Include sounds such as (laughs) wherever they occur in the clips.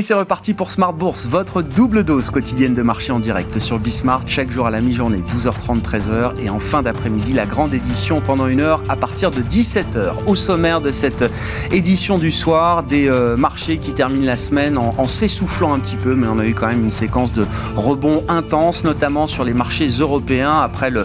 Et c'est reparti pour Smart Bourse, votre double dose quotidienne de marché en direct sur Bismart, chaque jour à la mi-journée, 12h30, 13h, et en fin d'après-midi, la grande édition pendant une heure à partir de 17h. Au sommaire de cette édition du soir, des euh, marchés qui terminent la semaine en, s'essoufflant un petit peu, mais on a eu quand même une séquence de rebonds intenses, notamment sur les marchés européens, après le,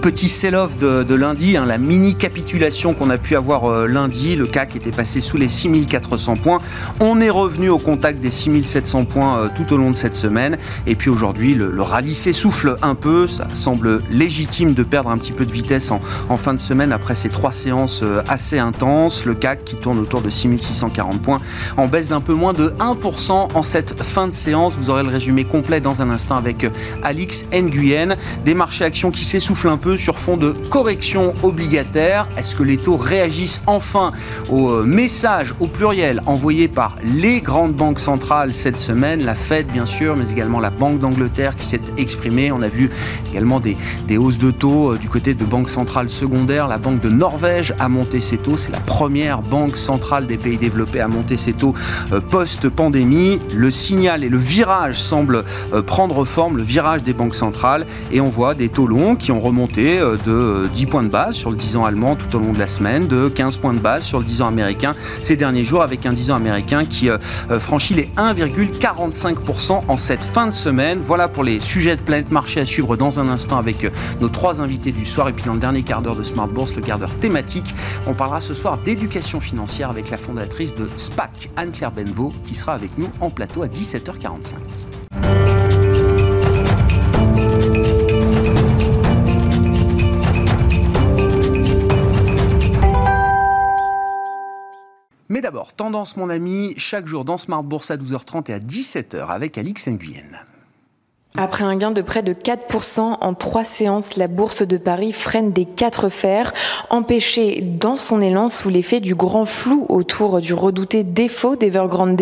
petit sell-off de, lundi, hein, la mini-capitulation qu'on a pu avoir euh, lundi, le CAC était passé sous les 6400 points. On est revenu au contact des 6700 points euh, tout au long de cette semaine. Et puis aujourd'hui, le, rallye s'essouffle un peu. Ça semble légitime de perdre un petit peu de vitesse en, fin de semaine après ces trois séances euh, assez intenses. Le CAC qui tourne autour de 6640 points en baisse d'un peu moins de 1% en cette fin de séance. Vous aurez le résumé complet dans un instant avec euh, Alix Nguyen. Des marchés actions qui s'essoufflent un peu sur fond de correction obligataire. Est-ce que les taux réagissent enfin au message au pluriel envoyé par les grandes banques centrales cette semaine, la Fed bien sûr, mais également la Banque d'Angleterre qui s'est exprimée. On a vu également des, hausses de taux euh, du côté de banques centrales secondaires. La Banque de Norvège a monté ses taux. C'est la première banque centrale des pays développés à monter ses taux euh, post-pandémie. Le signal et le virage semblent euh, prendre forme, le virage des banques centrales. Et on voit des taux longs qui ont remonté de 10 points de base sur le 10 ans allemand tout au long de la semaine, de 15 points de base sur le 10 ans américain ces derniers jours, avec un 10 ans américain qui franchit les 1,45% en cette fin de semaine. Voilà pour les sujets de planète marché à suivre dans un instant avec euh, nos trois invités du soir. Et puis dans le dernier quart d'heure de Smart Bourse, le quart d'heure thématique, on parlera ce soir d'éducation financière avec la fondatrice de SPAC, Anne-Claire Benvaux, qui sera avec nous en plateau à 17h45. Tendance mon ami, chaque jour dans Smart Bourse à 12h30 et à 17h avec Alix Nguyen. Après un gain de près de 4% en trois séances, la bourse de Paris freine des quatre fers, empêchée dans son élan sous l'effet du grand flou autour du redouté défaut d'Evergrande.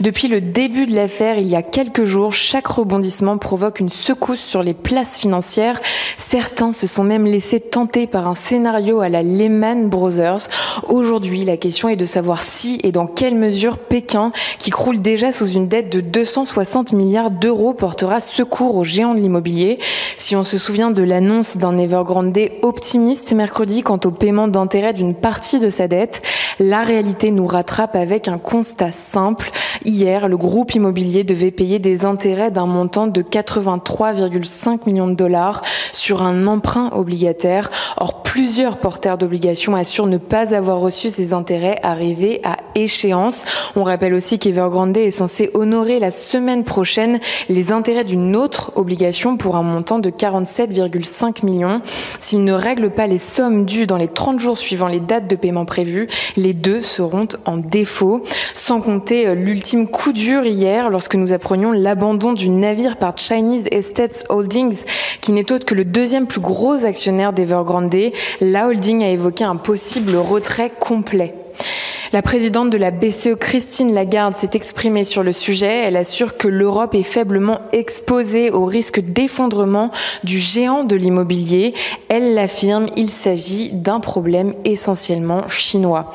Depuis le début de l'affaire, il y a quelques jours, chaque rebondissement provoque une secousse sur les places financières. Certains se sont même laissés tenter par un scénario à la Lehman Brothers. Aujourd'hui, la question est de savoir si et dans quelle mesure Pékin, qui croule déjà sous une dette de 260 milliards d'euros, portera ce cours aux géants de l'immobilier. Si on se souvient de l'annonce d'un Evergrande optimiste mercredi quant au paiement d'intérêt d'une partie de sa dette, la réalité nous rattrape avec un constat simple. Hier, le groupe immobilier devait payer des intérêts d'un montant de 83,5 millions de dollars sur un emprunt obligataire. Or, plusieurs porteurs d'obligations assurent ne pas avoir reçu ces intérêts arrivés à échéance. On rappelle aussi qu'Evergrande est censé honorer la semaine prochaine les intérêts d'une autre obligation pour un montant de 47,5 millions. S'il ne règle pas les sommes dues dans les 30 jours suivant les dates de paiement prévues, les deux seront en défaut. Sans compter euh, l'ultime coup dur hier lorsque nous apprenions l'abandon du navire par Chinese Estates Holdings, qui n'est autre que le deuxième plus gros actionnaire d'Evergrande. La holding a évoqué un possible retrait complet. La présidente de la BCE, Christine Lagarde, s'est exprimée sur le sujet. Elle assure que l'Europe est faiblement exposée au risque d'effondrement du géant de l'immobilier. Elle l'affirme, il s'agit d'un problème essentiellement chinois.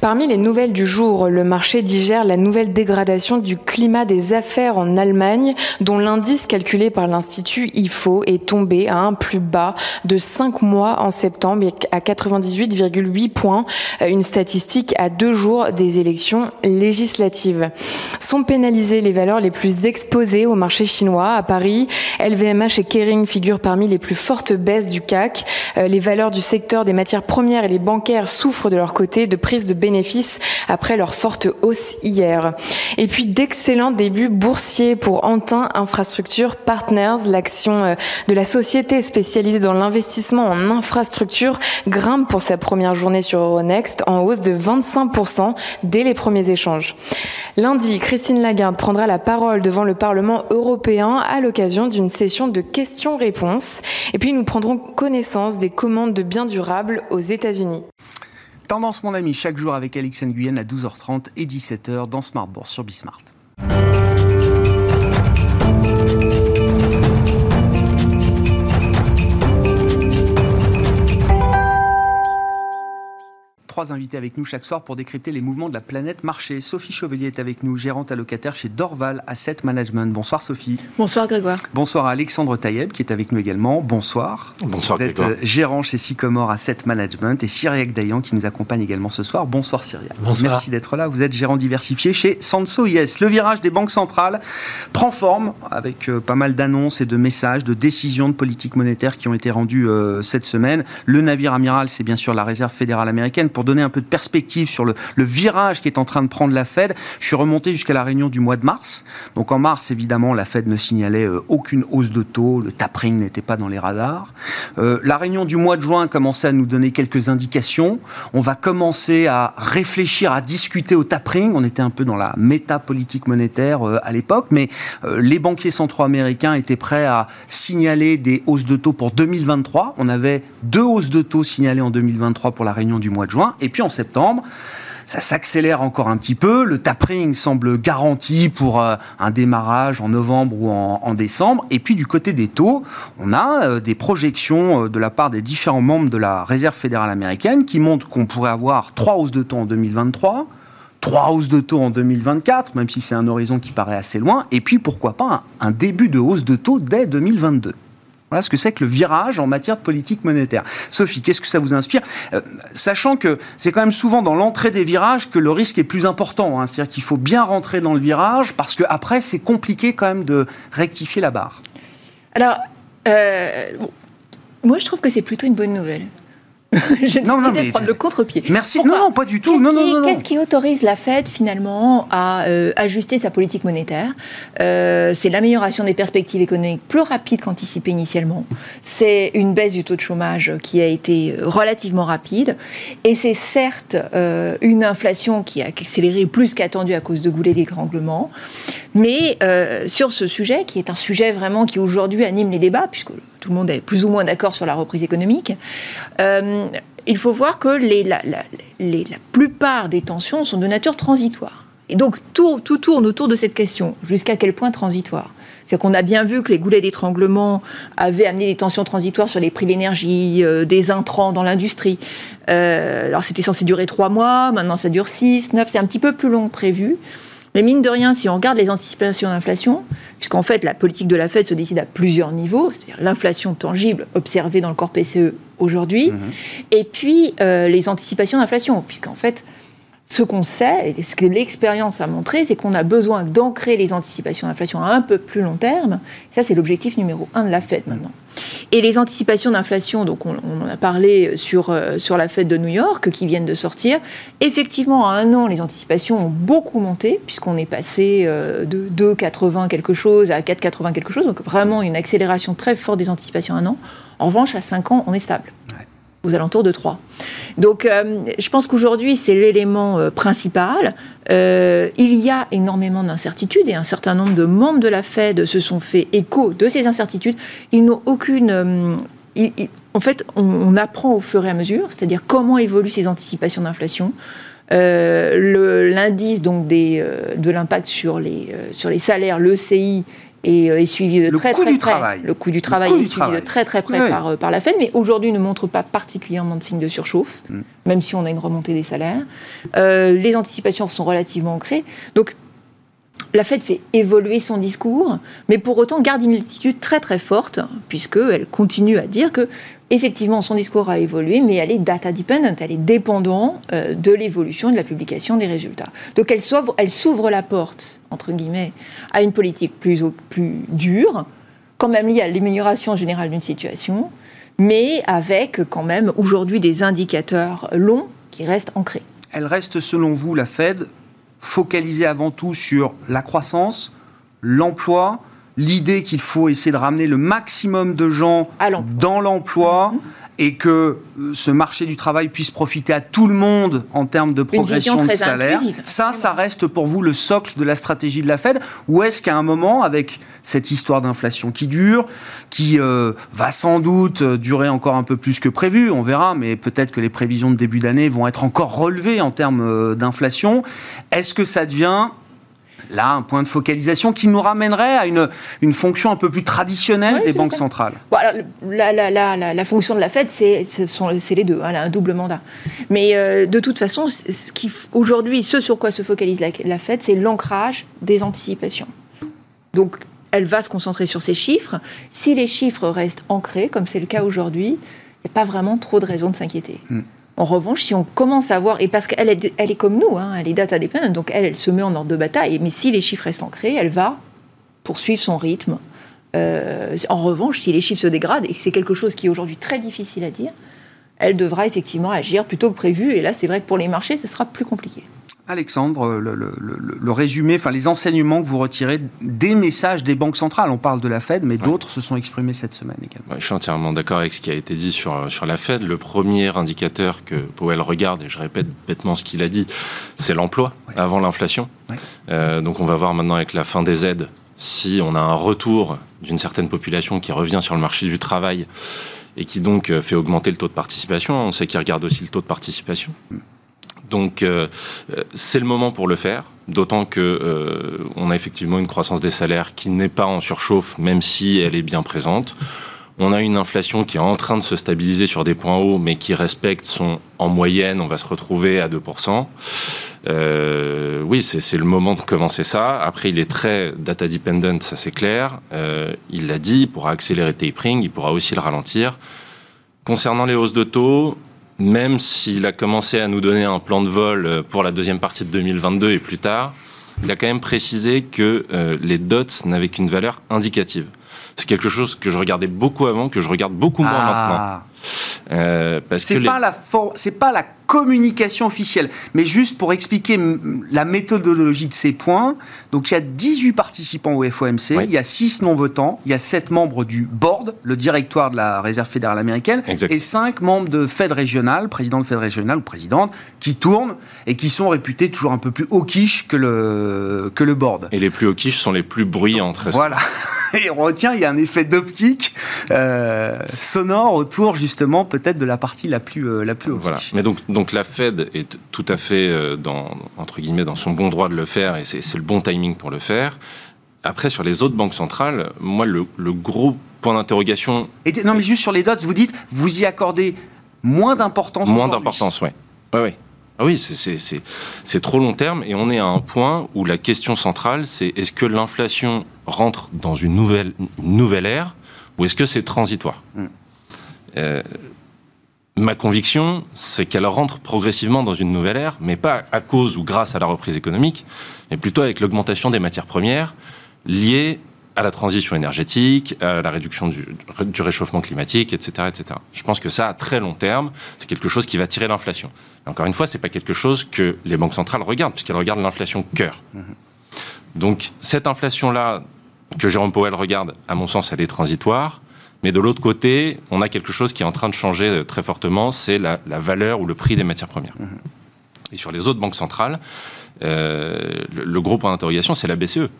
Parmi les nouvelles du jour, le marché digère la nouvelle dégradation du climat des affaires en Allemagne, dont l'indice calculé par l'Institut IFO est tombé à un plus bas de 5 mois en septembre à 98,8 points, une statistique à deux jours des élections législatives. Sont pénalisées les valeurs les plus exposées au marché chinois. À Paris, LVMH et Kering figurent parmi les plus fortes baisses du CAC. Euh, les valeurs du secteur des matières premières et les bancaires souffrent de leur côté de prise de bénéfices après leur forte hausse hier. Et puis d'excellents débuts boursiers pour Antin Infrastructure Partners, l'action euh, de la société spécialisée dans l'investissement en infrastructure grimpe pour sa première journée sur Euronext en hausse de 25% dès les premiers échanges. Lundi, Christine Lagarde prendra la parole devant le Parlement européen à l'occasion d'une session de questions-réponses. Et puis nous prendrons connaissance des commandes de biens durables aux États-Unis. Tendance mon ami, chaque jour avec Alix Nguyen à 12h30 et 17h dans Smart Bourse sur Bismart. Trois invités avec nous chaque soir pour décrypter les mouvements de la planète marché. Sophie Chevelier est avec nous, gérante allocataire chez Dorval Asset Management. Bonsoir Sophie. Bonsoir Grégoire. Bonsoir à Alexandre Taïeb qui est avec nous également. Bonsoir. Bonsoir Vous êtes Grégoire. euh, gérant chez Sycomore Asset Management et Cyriac Dayan qui nous accompagne également ce soir. Bonsoir Cyriac. Bonsoir. Merci d'être là. Vous êtes gérant diversifié chez Sanso IS. Le virage des banques centrales prend forme avec euh, pas mal d'annonces et de messages, de décisions de politique monétaire qui ont été rendues euh, cette semaine. Le navire amiral, c'est bien sûr la réserve fédérale américaine. Pour donner un peu de perspective sur le, virage qui est en train de prendre la Fed, je suis remonté jusqu'à la réunion du mois de mars. Donc en mars, évidemment, la Fed ne signalait euh, aucune hausse de taux, le tapering n'était pas dans les radars. Euh, la réunion du mois de juin commençait à nous donner quelques indications. On va commencer à réfléchir, à discuter au tapering. On était un peu dans la méta-politique monétaire euh, à l'époque, mais les banquiers centraux américains étaient prêts à signaler des hausses de taux pour 2023. On avait deux hausses de taux signalées en 2023 pour la réunion du mois de juin. Et puis en septembre, ça s'accélère encore un petit peu. Le tapering semble garanti pour euh, un démarrage en novembre ou en, décembre. Et puis du côté des taux, on a euh, des projections euh, de la part des différents membres de la Réserve fédérale américaine qui montrent qu'on pourrait avoir trois hausses de taux en 2023. Trois hausses de taux en 2024, même si c'est un horizon qui paraît assez loin, et puis pourquoi pas un, un début de hausse de taux dès 2022. Voilà ce que c'est que le virage en matière de politique monétaire. Sophie, qu'est-ce que ça vous inspire Euh, Sachant que c'est quand même souvent dans l'entrée des virages que le risque est plus important. hein. C'est-à-dire qu'il faut bien rentrer dans le virage parce qu'après, c'est compliqué quand même de rectifier la barre. Alors, euh, moi je trouve que c'est plutôt une bonne nouvelle. (laughs) J'ai Non, non, mais- prendre le contre-pied. Merci. Pourquoi non, non, pas du tout. Qu'est-ce Non, non, qui- non, non. Qu'est-ce qui autorise la Fed finalement à euh, ajuster sa politique monétaire Euh, C'est l'amélioration des perspectives économiques plus rapides qu'anticipé initialement. C'est une baisse du taux de chômage qui a été euh, relativement rapide. Et c'est certes euh, une inflation qui a accéléré plus qu'attendu à cause de goulets d'étranglement. Mais sur ce sujet, qui est un sujet vraiment qui aujourd'hui anime les débats, puisque tout le monde est plus ou moins d'accord sur la reprise économique, euh, il faut voir que la, plupart des tensions sont de nature transitoire. Et donc tout, tout tourne autour de cette question. Jusqu'à quel point transitoire? C'est-à-dire qu'on a bien vu que les goulets d'étranglement avaient amené des tensions transitoires sur les prix de l'énergie, euh, des intrants dans l'industrie. Euh, alors c'était censé durer trois mois, maintenant ça dure six, neuf, c'est un petit peu plus long que prévu. Mais mine de rien, si on regarde les anticipations d'inflation, puisqu'en fait la politique de la Fed se décide à plusieurs niveaux, c'est-à-dire l'inflation tangible observée dans le corps PCE aujourd'hui, et puis euh, les anticipations d'inflation, puisqu'en fait ce qu'on sait, et ce que l'expérience a montré, c'est qu'on a besoin d'ancrer les anticipations d'inflation à un peu plus long terme. Ça, c'est l'objectif numéro un de la Fed maintenant. Et les anticipations d'inflation, donc on, en a parlé sur, euh, sur la Fed de New York, qui viennent de sortir. Effectivement, à un an, les anticipations ont beaucoup monté, puisqu'on est passé euh, de 2,80 quelque chose à 4,80 quelque chose. Donc vraiment une accélération très forte des anticipations à un an. En revanche, à 5 ans, on est stable aux alentours de 3. Donc, euh, je pense qu'aujourd'hui, c'est l'élément euh, principal. Euh, il y a énormément d'incertitudes et un certain nombre de membres de la Fed se sont fait écho de ces incertitudes. Ils n'ont aucune... en fait, on, apprend au fur et à mesure, c'est-à-dire comment évoluent ces anticipations d'inflation. L'indice donc de l'impact sur les, salaires, le CI, est, euh, est suivi de Le très coût très du près. travail. Le coût du travail coût est du suivi travail. de très très près Oui, oui. par, euh, par la Fed, mais aujourd'hui ne montre pas particulièrement de signes de surchauffe, Mm. même si on a une remontée des salaires. Euh, les anticipations sont relativement ancrées. Donc la Fed fait évoluer son discours, mais pour autant garde une attitude très très forte, puisqu'elle continue à dire que effectivement son discours a évolué, mais elle est data dependent, elle est dépendante euh, de l'évolution et de la publication des résultats. Donc elle s'ouvre, elle s'ouvre la porte, entre guillemets, à une politique plus, plus dure, quand même liée à l'amélioration générale d'une situation, mais avec quand même aujourd'hui des indicateurs longs qui restent ancrés. Elle reste, selon vous, la Fed, focalisée avant tout sur la croissance, l'emploi, l'idée qu'il faut essayer de ramener le maximum de gens l'emploi. dans l'emploi et que euh, ce marché du travail puisse profiter à tout le monde en termes de progression de salaire. inclusive. Ça, ça reste pour vous le socle de la stratégie de la Fed Ou est-ce qu'à un moment, avec cette histoire d'inflation qui dure, qui euh, va sans doute euh, durer encore un peu plus que prévu, on verra, mais peut-être que les prévisions de début d'année vont être encore relevées en termes d'inflation, est-ce que ça devient là un point de focalisation qui nous ramènerait à une, une fonction un peu plus traditionnelle des banques centrales. la, la, la, la, fonction de la Fed, c'est les deux, hein, elle a un double mandat. Mais euh, de toute façon, aujourd'hui, ce sur quoi se focalise la, Fed, c'est l'ancrage des anticipations. Donc, elle va se concentrer sur ces chiffres. Si les chiffres restent ancrés, comme c'est le cas aujourd'hui, il n'y a pas vraiment trop de raisons de s'inquiéter. Hmm. En revanche, si on commence à voir, et parce qu'elle est, comme nous, hein, elle est data dependent, donc elle, elle se met en ordre de bataille, mais si les chiffres restent ancrés, elle va poursuivre son rythme. Euh, en revanche, si les chiffres se dégradent, et c'est quelque chose qui est aujourd'hui très difficile à dire, elle devra effectivement agir plutôt que prévu, et là c'est vrai que pour les marchés, ce sera plus compliqué. Alexandre, le, résumé, enfin les enseignements que vous retirez des messages des banques centrales. On parle de la Fed, mais d'autres se sont exprimés cette semaine également. je suis entièrement d'accord avec ce qui a été dit sur, sur la Fed. Le premier indicateur que Powell regarde, et je répète bêtement ce qu'il a dit, c'est l'emploi avant l'inflation. Euh, donc on va voir maintenant avec la fin des aides si on a un retour d'une certaine population qui revient sur le marché du travail et qui donc euh, fait augmenter le taux de participation. On sait qu'il regarde aussi le taux de participation. Donc euh, c'est le moment pour le faire, d'autant que euh, on a effectivement une croissance des salaires qui n'est pas en surchauffe, même si elle est bien présente. On a une inflation qui est en train de se stabiliser sur des points hauts, mais qui respecte son en moyenne, on va se retrouver à 2%. Euh, oui, c'est le moment de commencer ça. Après, il est très data dependent, ça c'est clair. Euh, il l'a dit, il pourra accélérer tapering, il pourra aussi le ralentir. Concernant les hausses de taux, même s'il a commencé à nous donner un plan de vol euh, pour la deuxième partie de 2022 et plus tard, il a quand même précisé que euh, les dots n'avaient qu'une valeur indicative. C'est quelque chose que je regardais beaucoup avant, que je regarde beaucoup moins ah. maintenant. Euh, c'est pas la c'est pas la communication officielle, mais juste pour expliquer la méthodologie de ces points. Donc il y a 18 participants au FOMC, il y a 6 non-votants, il y a 7 membres du board, le directoire de la Réserve fédérale américaine, et 5 membres de Fed régional, président de Fed régional ou présidente, qui tournent et qui sont réputés toujours un peu plus hawkish que le, que le board. Et les plus hawkish sont les plus bruyants. Voilà. (laughs) Et on retient, il y a un effet d'optique euh, sonore autour justement peut-être de la partie la plus euh, la plus Voilà. Mais donc donc la Fed est tout à fait euh, dans entre guillemets dans son bon droit de le faire et c'est le bon timing pour le faire. Après sur les autres banques centrales, moi le, gros point d'interrogation. Non mais juste sur les dots, vous dites vous y accordez moins d'importance. Moins d'importance, oui. Ouais, ouais. Ah oui, c'est trop long terme et on est à un point où la question centrale, c'est est-ce que l'inflation rentre dans une nouvelle, nouvelle ère ou est-ce que c'est transitoire? Mm. euh, Ma conviction, c'est qu'elle rentre progressivement dans une nouvelle ère, mais pas à cause ou grâce à la reprise économique, mais plutôt avec l'augmentation des matières premières liées à la transition énergétique, à la réduction du, du, réchauffement climatique, etc., etc. Je pense que ça, à très long terme, c'est quelque chose qui va tirer l'inflation. Encore une fois, c'est pas quelque chose que les banques centrales regardent, puisqu'elles regardent l'inflation cœur. Mm-hmm. Donc, cette inflation-là, que Jérôme Powell regarde, à mon sens, elle est transitoire. Mais de l'autre côté, on a quelque chose qui est en train de changer euh, très fortement, c'est la, valeur ou le prix des matières premières. Mhm. Et sur les autres banques centrales, euh, le, gros point d'interrogation, c'est la BCE.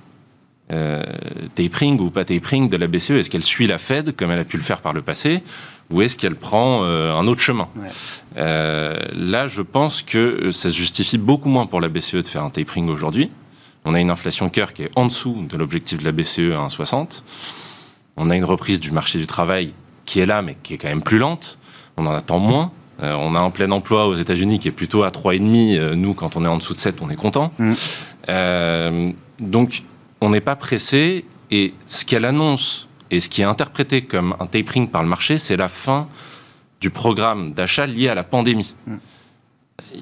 Euh, tapering ou pas tapering de la BCE, est-ce qu'elle suit la Fed comme elle a pu le faire par le passé ou est-ce qu'elle prend un autre chemin? Là, je pense que ça se justifie beaucoup moins pour la BCE de faire un tapering aujourd'hui, on a une inflation cœur qui est en dessous de l'objectif de la BCE à 1,60. On a une reprise du marché du travail qui est là, mais qui est quand même plus lente. On en attend moins. Euh, on a un plein emploi aux États-Unis qui est plutôt à 3,5. Euh, nous, quand on est en dessous de 7, on est content. Mm. Euh, donc, on n'est pas pressé. Et ce qu'elle annonce et ce qui est interprété comme un tapering par le marché, c'est la fin du programme d'achat lié à la pandémie. Mm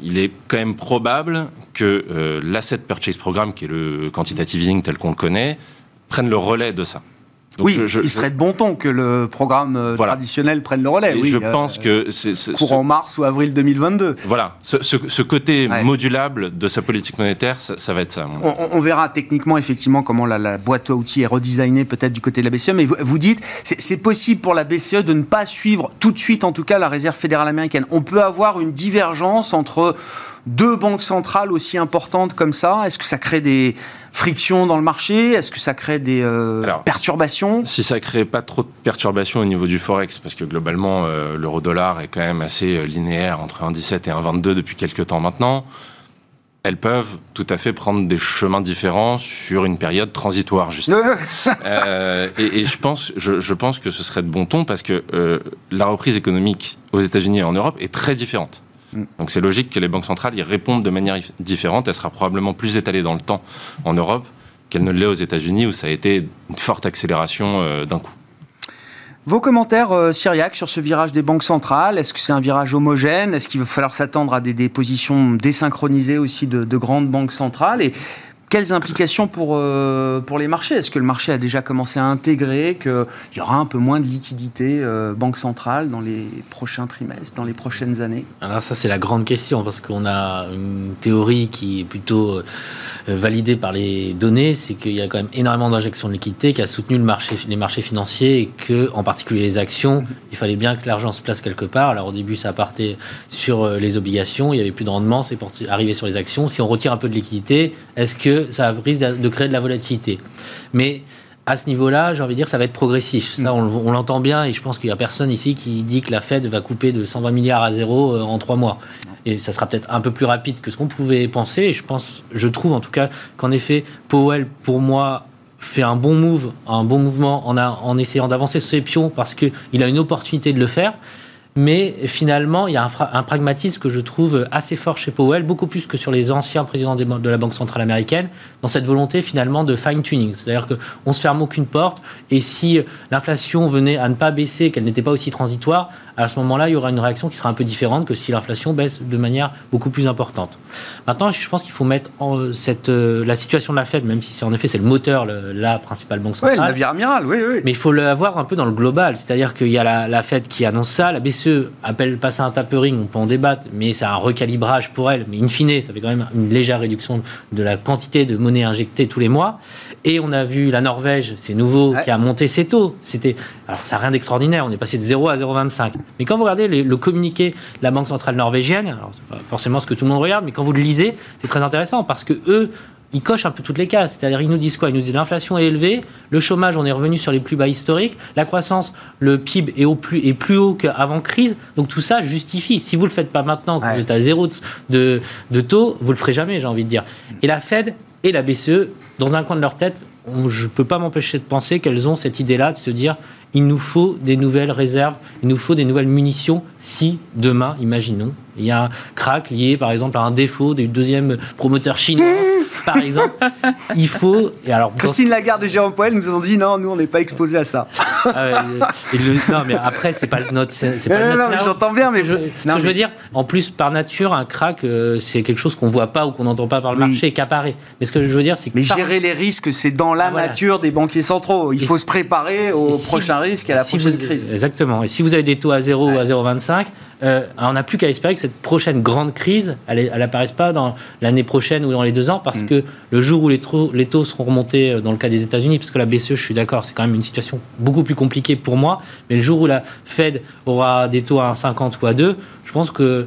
il est quand même probable que euh, l'asset purchase programme, qui est le quantitative easing tel qu'on le connaît, prenne le relais de ça oui, il serait de bon ton que le programme euh, traditionnel prenne le relais. oui, je euh, pense que c'est courant mars ou avril 2022. Voilà, ce, côté modulable de sa politique monétaire, ça, va être ça. On, verra techniquement effectivement comment la, boîte à outils est redesignée peut-être du côté de la BCE, mais vous, vous dites c'est possible pour la BCE de ne pas suivre tout de suite, en tout cas, la Réserve fédérale américaine. On peut avoir une divergence entre deux banques centrales aussi importantes comme ça Est-ce que ça crée des frictions dans le marché? Est-ce que ça crée des euh, perturbations? Si ça crée pas trop de perturbations au niveau du forex, parce que globalement euh, l'euro-dollar est quand même assez euh, linéaire entre 1,17 et 1,22 depuis quelques temps maintenant. elles peuvent tout à fait prendre des chemins différents sur une période transitoire, justement. (laughs) euh, et, et, je, pense, je, je, pense que ce serait de bon ton parce que euh, la reprise économique aux États-Unis et en Europe est très différente. Mm. Donc c'est logique que les banques centrales y répondent de manière différente. Elle sera probablement plus étalée dans le temps en Europe qu'elle ne l'est aux États-Unis où ça a été une forte accélération euh, d'un coup. Vos commentaires, euh, sur ce virage des banques centrales Est-ce que c'est un virage homogène? Est-ce qu'il va falloir s'attendre à des, positions désynchronisées aussi de, de grandes banques centrales? Quelles implications pour, euh, pour les marchés? Est-ce que le marché a déjà commencé à intégrer qu'il y aura un peu moins de liquidités euh, banque centrale dans les prochains trimestres, dans les prochaines années? Alors ça c'est la grande question parce qu'on a une théorie qui est plutôt euh, validée par les données, c'est qu'il y a quand même énormément d'injections de liquidités qui a soutenu le marché, les marchés financiers et que, en particulier les actions, il fallait bien que l'argent se place quelque part. Alors au début ça partait sur les obligations, il y avait plus de rendement, c'est arriver sur les actions. Si on retire un peu de liquidité, est-ce que ça risque de créer de la volatilité. Mais à ce niveau-là, j'ai envie de dire, ça va être progressif. Ça, on, l'entend bien, et je pense qu'il n'y a personne ici qui dit que la Fed va couper de 120 milliards à zéro euh, en trois mois. Et ça sera peut-être un peu plus rapide que ce qu'on pouvait penser. Et je pense, je trouve en tout cas qu'en effet, Powell, pour moi, fait un bon move, un bon mouvement en, en essayant d'avancer sur ses pions parce qu'il a une opportunité de le faire mais finalement, il y a un, pragmatisme que je trouve assez fort chez Powell, beaucoup plus que sur les anciens présidents de la Banque centrale américaine, dans cette volonté finalement de fine-tuning. C'est-à-dire qu'on se ferme aucune porte, et si l'inflation venait à ne pas baisser, qu'elle n'était pas aussi transitoire, à ce moment-là, il y aura une réaction qui sera un peu différente que si l'inflation baisse de manière beaucoup plus importante. Maintenant, je pense qu'il faut mettre en cette, euh, la situation de la Fed, même si c'est en effet c'est le moteur, la principale banque centrale. Oui, le navire amiral, oui, oui. Mais il faut l'avoir un peu dans le global, c'est-à-dire qu'il y a la, la, Fed qui annonce ça, la BCE appelle pas ça un tapering, on peut en débattre, mais c'est un recalibrage pour elle. Mais in fine, ça fait quand même une légère réduction de la quantité de monnaie injectée tous les mois. Et on a vu la Norvège, c'est nouveau, qui a monté ses taux. C'était, alors ça n'a rien d'extraordinaire, on est passé de 0 à 0,25. Mais quand vous regardez le communiqué de la Banque centrale norvégienne, alors c'est pas forcément ce que tout le monde regarde, mais quand vous le lisez, c'est très intéressant parce que eux, ils cochent un peu toutes les cases. C'est-à-dire, ils nous disent quoi? Ils nous disent l'inflation est élevée, le chômage, on est revenu sur les plus bas historiques, la croissance, le PIB est, au plus, est plus haut qu'avant crise. Donc tout ça justifie. Si vous ne le faites pas maintenant, quand vous êtes à zéro de, de taux, vous ne le ferez jamais, j'ai envie de dire. Et la Fed et la BCE, dans un coin de leur tête, je ne peux pas m'empêcher de penser qu'elles ont cette idée-là de se dire il nous faut des nouvelles réserves, il nous faut des nouvelles munitions si demain, imaginons, il y a un crack lié par exemple à un défaut du deuxième promoteur chinois, par exemple. Il faut. Et alors, Christine Lagarde et Jérôme Poel nous ont dit non, nous on n'est pas exposés à ça. Ah non, mais après, c'est pas notre. C'est pas non, non, j'entends bien, mais. Je, non, je veux dire, en plus, par nature, un crack, euh, c'est quelque chose qu'on voit pas ou qu'on n'entend pas par le oui. marché, qu'apparaît. Mais ce que je veux dire, c'est que. Mais gérer les risques, c'est dans la ah, voilà. nature des banquiers centraux. Il et faut se préparer au si, prochain risque et à la si prochaine vous, crise. Exactement. Et si vous avez des taux à 0 ouais. ou à 0,25, euh, on n'a plus qu'à espérer que cette prochaine grande crise, elle n'apparaisse pas dans l'année prochaine ou dans les deux ans, parce mm. que le jour où les taux, les taux, seront remontés euh, dans le cas des États-Unis, parce que la BCE, je suis d'accord, c'est quand même une situation beaucoup plus compliquée pour moi, mais le jour où la Fed aura des taux à 1,50 ou à 2, je pense que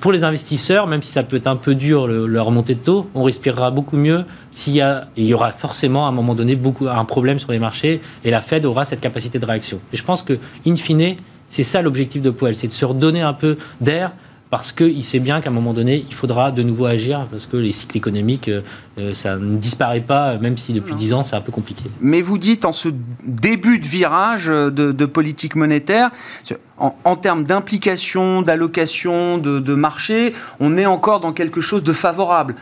pour les investisseurs, même si ça peut être un peu dur le, leur remontée de taux, on respirera beaucoup mieux s'il y a, il y aura forcément à un moment donné beaucoup, un problème sur les marchés et la Fed aura cette capacité de réaction. Et je pense que, in fine, c'est ça l'objectif de Powell, c'est de se redonner un peu d'air parce qu'il sait bien qu'à un moment donné, il faudra de nouveau agir, parce que les cycles économiques, euh, ça ne disparaît pas, même si depuis dix ans, c'est un peu compliqué. Mais vous dites, en ce début de virage de, de politique monétaire, en, en termes d'implication, d'allocation, de, de, marché, on est encore dans quelque chose de favorable.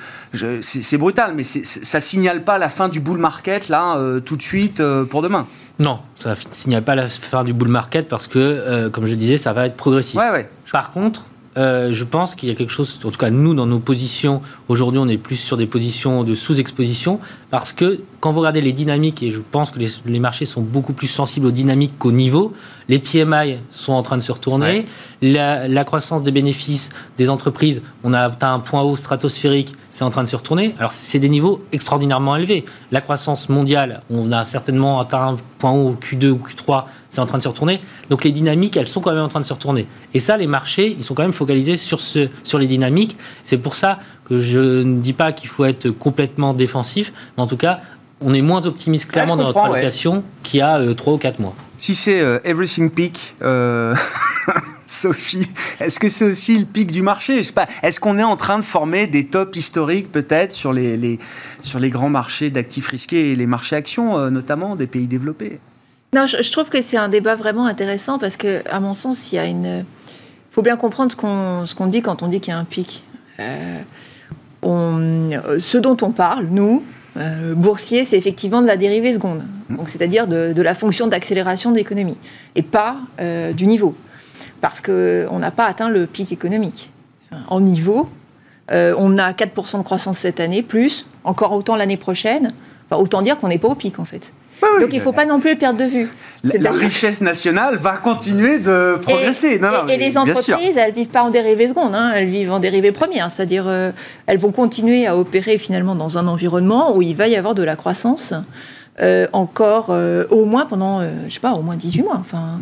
C'est brutal, mais ça signale pas la fin du bull market, là, euh, tout de suite, euh, pour demain. Non, ça ne signale pas la fin du bull market parce que, euh, comme je disais, ça va être progressif. Ouais, ouais. Par contre, euh, je pense qu'il y a quelque chose, en tout cas nous dans nos positions, aujourd'hui on est plus sur des positions de sous-exposition, parce que quand vous regardez les dynamiques, et je pense que les, les marchés sont beaucoup plus sensibles aux dynamiques qu'au niveau, les PMI sont en train de se retourner, ouais. la, la, croissance des bénéfices des entreprises, on a atteint un point haut stratosphérique, c'est en train de se retourner. Alors c'est des niveaux extraordinairement élevés. La croissance mondiale, on a certainement atteint un point haut Q2 ou Q3, c'est en train de se retourner. Donc les dynamiques, elles sont quand même en train de se retourner. Et ça, les marchés, ils sont quand même focalisés sur, ce, sur les dynamiques. C'est pour ça que je ne dis pas qu'il faut être complètement défensif, mais en tout cas, on est moins optimiste clairement ouais, dans notre allocation ouais. qu'il y a euh, 3 ou 4 mois. Si c'est euh, everything peak, euh... (laughs) Sophie, est-ce que c'est aussi le pic du marché? Je sais pas. Est-ce qu'on est en train de former des tops historiques peut-être sur les, sur les grands marchés d'actifs risqués et les marchés actions, euh, notamment des pays développés? Non, je, trouve que c'est un débat vraiment intéressant parce que, à mon sens, il y a une. Il faut bien comprendre ce qu'on ce qu'on dit quand on dit qu'il y a un pic. Euh, on, ce dont on parle, nous, euh, boursier, c'est effectivement de la dérivée seconde, c'est-à-dire de, la fonction d'accélération de l'économie, et pas euh, du niveau, parce qu'on n'a pas atteint le pic économique. En niveau, euh, on a 4% de croissance cette année, plus, encore autant l'année prochaine, autant dire qu'on n'est pas au pic en fait. Donc il ne faut pas non plus le perdre de vue. La, richesse nationale va continuer de progresser. Et, les entreprises, elles ne vivent pas en dérivée seconde, hein, elles vivent en dérivée première. C'est-à-dire, euh, elles vont continuer à opérer finalement dans un environnement où il va y avoir de la croissance euh, encore euh, au moins pendant, je sais pas, au moins 18 mois. Enfin,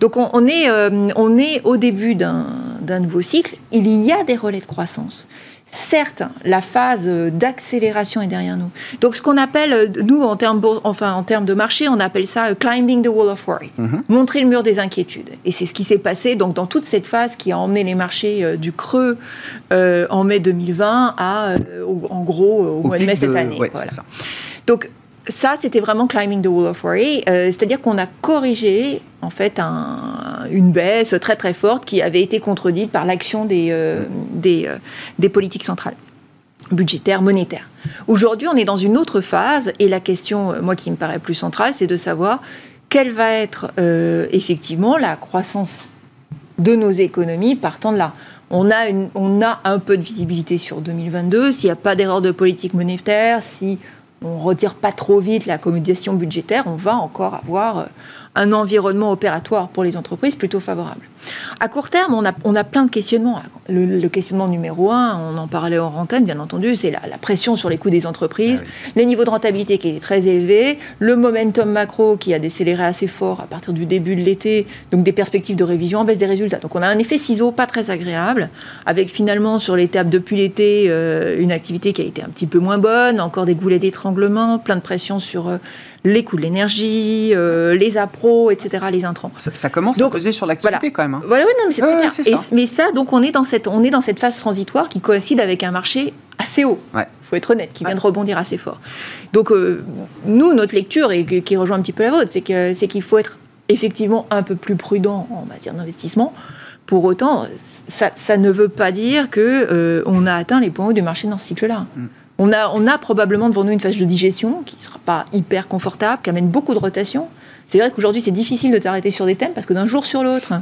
donc on, est, on est au début d'un nouveau cycle. Il y a des relais de croissance. Certes, la phase d'accélération est derrière nous. Donc, ce qu'on appelle, nous, en termes, enfin, en termes de marché, on appelle ça euh, climbing the wall of worry, mhm. montrer le mur des inquiétudes. Et c'est ce qui s'est passé donc, dans toute cette phase qui a emmené les marchés euh, du creux euh, en mai 2020 à, en gros, au, mois de mai cette année. Donc, ça, c'était vraiment climbing the wall of worry, c'est-à-dire qu'on a corrigé en fait une baisse très très forte qui avait été contredite par l'action des, euh, euh, politiques centrales budgétaires, monétaires. Aujourd'hui, on est dans une autre phase et la question, euh, moi qui me paraît plus centrale, c'est de savoir quelle va être effectivement la croissance de nos économies partant de là. On a, on a un peu de visibilité sur 2022. S'il n'y a pas d'erreur de politique monétaire, si on retire pas trop vite la communication budgétaire, on va encore avoir un environnement opératoire pour les entreprises plutôt favorable. À court terme, on a, on a plein de questionnements. Le, questionnement numéro un, on en parlait en antenne, bien entendu, c'est la, pression sur les coûts des entreprises, ah les niveaux de rentabilité qui étaient très élevés, le momentum macro qui a décéléré assez fort à partir du début de l'été, donc des perspectives de révision en baisse des résultats. Donc on a un effet ciseau pas très agréable, avec finalement sur l'étape depuis l'été euh, une activité qui a été un petit peu moins bonne, encore des goulets d'étranglement, plein de pression sur euh, les coûts de l'énergie, euh, les appros, etc., les intrants. Ça, commence à peser sur l'activité quand même. Hein. Voilà, oui, non, mais c'est très bien. Ça. mais ça, donc, on est, dans cette, on est dans cette phase transitoire qui coïncide avec un marché assez haut. Il faut être honnête, qui vient de rebondir assez fort. Donc, euh, nous, notre lecture, et qui rejoint un petit peu la vôtre, c'est qu'il faut être effectivement un peu plus prudent en matière d'investissement. Pour autant, ça, ça, ne veut pas dire que euh, on a atteint les points hauts du marché dans ce cycle-là. Mm. On a, on a probablement devant nous une phase de digestion qui ne sera pas hyper confortable, qui amène beaucoup de rotation. C'est vrai qu'aujourd'hui, c'est difficile de t'arrêter sur des thèmes parce que d'un jour sur l'autre,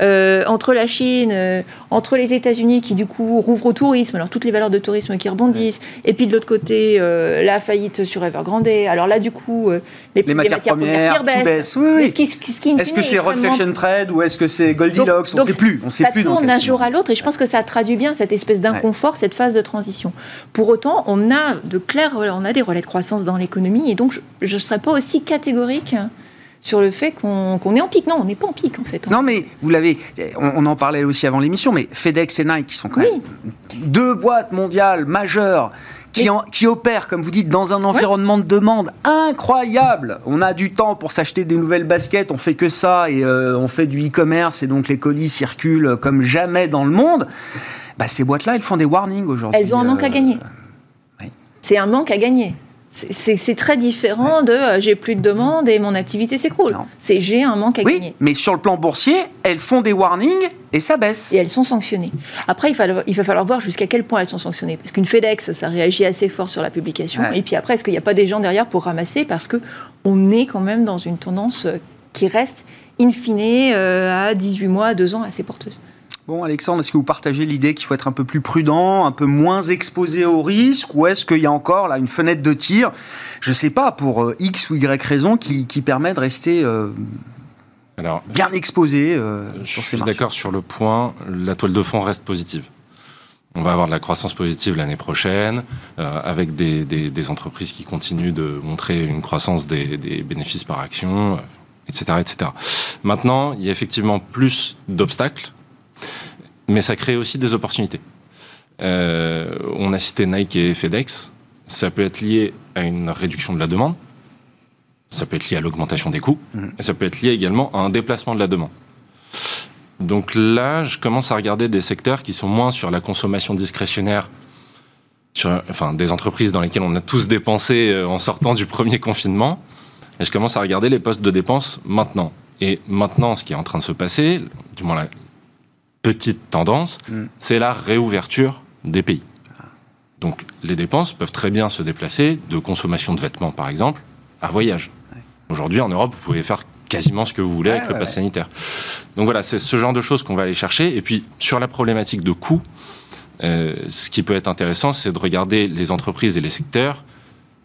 euh, entre la Chine, euh, entre les États-Unis qui du coup rouvrent au tourisme, alors toutes les valeurs de tourisme qui rebondissent, et puis de l'autre côté, euh, la faillite sur Evergrande. Alors là, du coup, les, les, matières, premières, premières baissent. Oui, est-ce que c'est reflection trade ou est-ce que c'est Goldilocks? On ne sait plus. On sait ça plus tourne d'un jour à l'autre, et je pense que ça traduit bien cette espèce d'inconfort, cette phase de transition. Pour autant, on a de clairs, on a des relais de croissance dans l'économie, et donc je ne serais pas aussi catégorique sur le fait qu'on est en pic. Non, on n'est pas en pic en fait. Non, mais vous l'avez, on, en parlait aussi avant l'émission, mais FedEx et Nike qui sont quand même deux boîtes mondiales majeures. Qui, qui, opèrent, comme vous dites, dans un environnement de demande incroyable. On a du temps pour s'acheter des nouvelles baskets, on fait que ça, et euh, on fait du e-commerce, et donc les colis circulent comme jamais dans le monde. Bah, ces boîtes-là, elles font des warnings aujourd'hui. Elles ont un manque à gagner. Euh, C'est un manque à gagner. C'est très différent de euh, j'ai plus de demandes et mon activité s'écroule. C'est j'ai un manque à oui, gagner. Mais sur le plan boursier, elles font des warnings et ça baisse. Et elles sont sanctionnées. Après, il, il va falloir voir jusqu'à quel point elles sont sanctionnées. Parce qu'une FedEx, ça réagit assez fort sur la publication. Et puis après, est-ce qu'il n'y a pas des gens derrière pour ramasser Parce qu'on est quand même dans une tendance qui reste, in fine, euh, à 18 mois, 2 ans, assez porteuse? Bon, Alexandre, est-ce que vous partagez l'idée qu'il faut être un peu plus prudent, un peu moins exposé au risque, ou est-ce qu'il y a encore là une fenêtre de tir, je ne sais pas, pour euh, X ou Y raison, qui, permet de rester euh, bien exposé euh, sur ces marchés? Je suis d'accord sur le point, la toile de fond reste positive. On va avoir de la croissance positive l'année prochaine, avec des, entreprises qui continuent de montrer une croissance des, des bénéfices par action, etc., etc. Maintenant, il y a effectivement plus d'obstacles mais ça crée aussi des opportunités. Euh, on a cité Nike et FedEx. Ça peut être lié à une réduction de la demande. Ça peut être lié à l'augmentation des coûts. Mmh. Et ça peut être lié également à un déplacement de la demande. Donc là, je commence à regarder des secteurs qui sont moins sur la consommation discrétionnaire, sur, enfin des entreprises dans lesquelles on a tous dépensé euh, en sortant du premier confinement. Et je commence à regarder les postes de dépenses maintenant. Et maintenant, ce qui est en train de se passer, du moins la petite tendance, Mm. c'est la réouverture des pays. Donc les dépenses peuvent très bien se déplacer de consommation de vêtements, par exemple, à voyage. Aujourd'hui, en Europe, vous pouvez faire quasiment ce que vous voulez Ouais, avec le pass sanitaire. Donc voilà, c'est ce genre de choses qu'on va aller chercher. Et puis, sur la problématique de coûts, euh, ce qui peut être intéressant, c'est de regarder les entreprises et les secteurs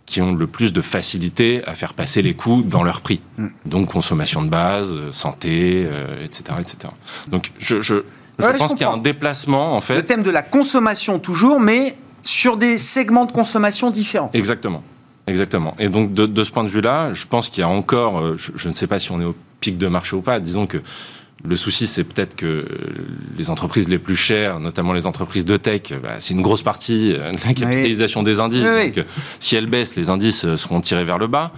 qui ont le plus de facilité à faire passer les coûts dans leur prix. Mm. Donc consommation de base, euh, santé, euh, etc., etc. Donc je, je, je Ouais, pense qu'il y a un déplacement en Le fait. thème de la consommation toujours, mais sur des segments de consommation différents. Exactement. Exactement. Et donc, de, de ce point de vue-là, je pense qu'il y a encore, euh, je, je ne sais pas si on est au pic de marché ou pas, disons que le souci, c'est peut-être que les entreprises les plus chères, notamment les entreprises de tech, bah, c'est une grosse partie euh, de la capitalisation des indices. Oui, oui. Donc, euh, si elles baissent, les indices seront tirés vers le bas.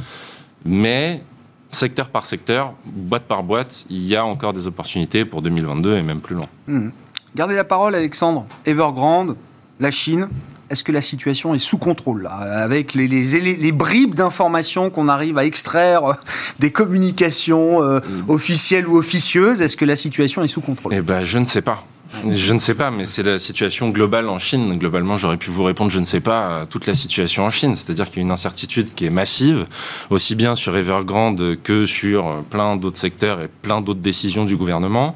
Mais, secteur par secteur, boîte par boîte, il y a encore des opportunités pour 2022 et même plus loin. Mhm. Gardez la parole, Alexandre. Evergrande, la Chine. Est-ce que la situation est sous contrôle là, avec les, les, les- les bribes d'informations qu'on arrive à extraire euh, des communications euh, officielles ou officieuses Est-ce que la situation est sous contrôle? Eh ben, je ne sais pas. Je ne sais pas, mais c'est la situation globale en Chine. Globalement, j'aurais pu vous répondre, je ne sais pas, à toute la situation en Chine. C'est-à-dire qu'il y a une incertitude qui est massive, aussi bien sur Evergrande que sur plein d'autres secteurs et plein d'autres décisions du gouvernement.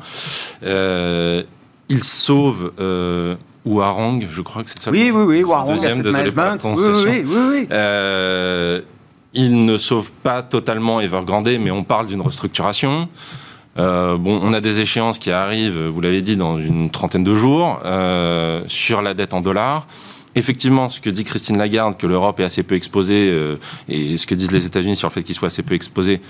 Euh, il sauve euh, Ouarang, je crois que c'est ça. Oui, oui, oui, Deuxième, la Management. Oui, oui, oui, oui, oui. Euh, il ne sauve pas totalement Evergrande, mais on parle d'une restructuration. Euh, bon, on a des échéances qui arrivent, vous l'avez dit, dans une trentaine de jours, euh, sur la dette en dollars. Effectivement, ce que dit Christine Lagarde, que l'Europe est assez peu exposée, euh, et ce que disent les États-Unis sur le fait qu'ils soient assez peu exposés,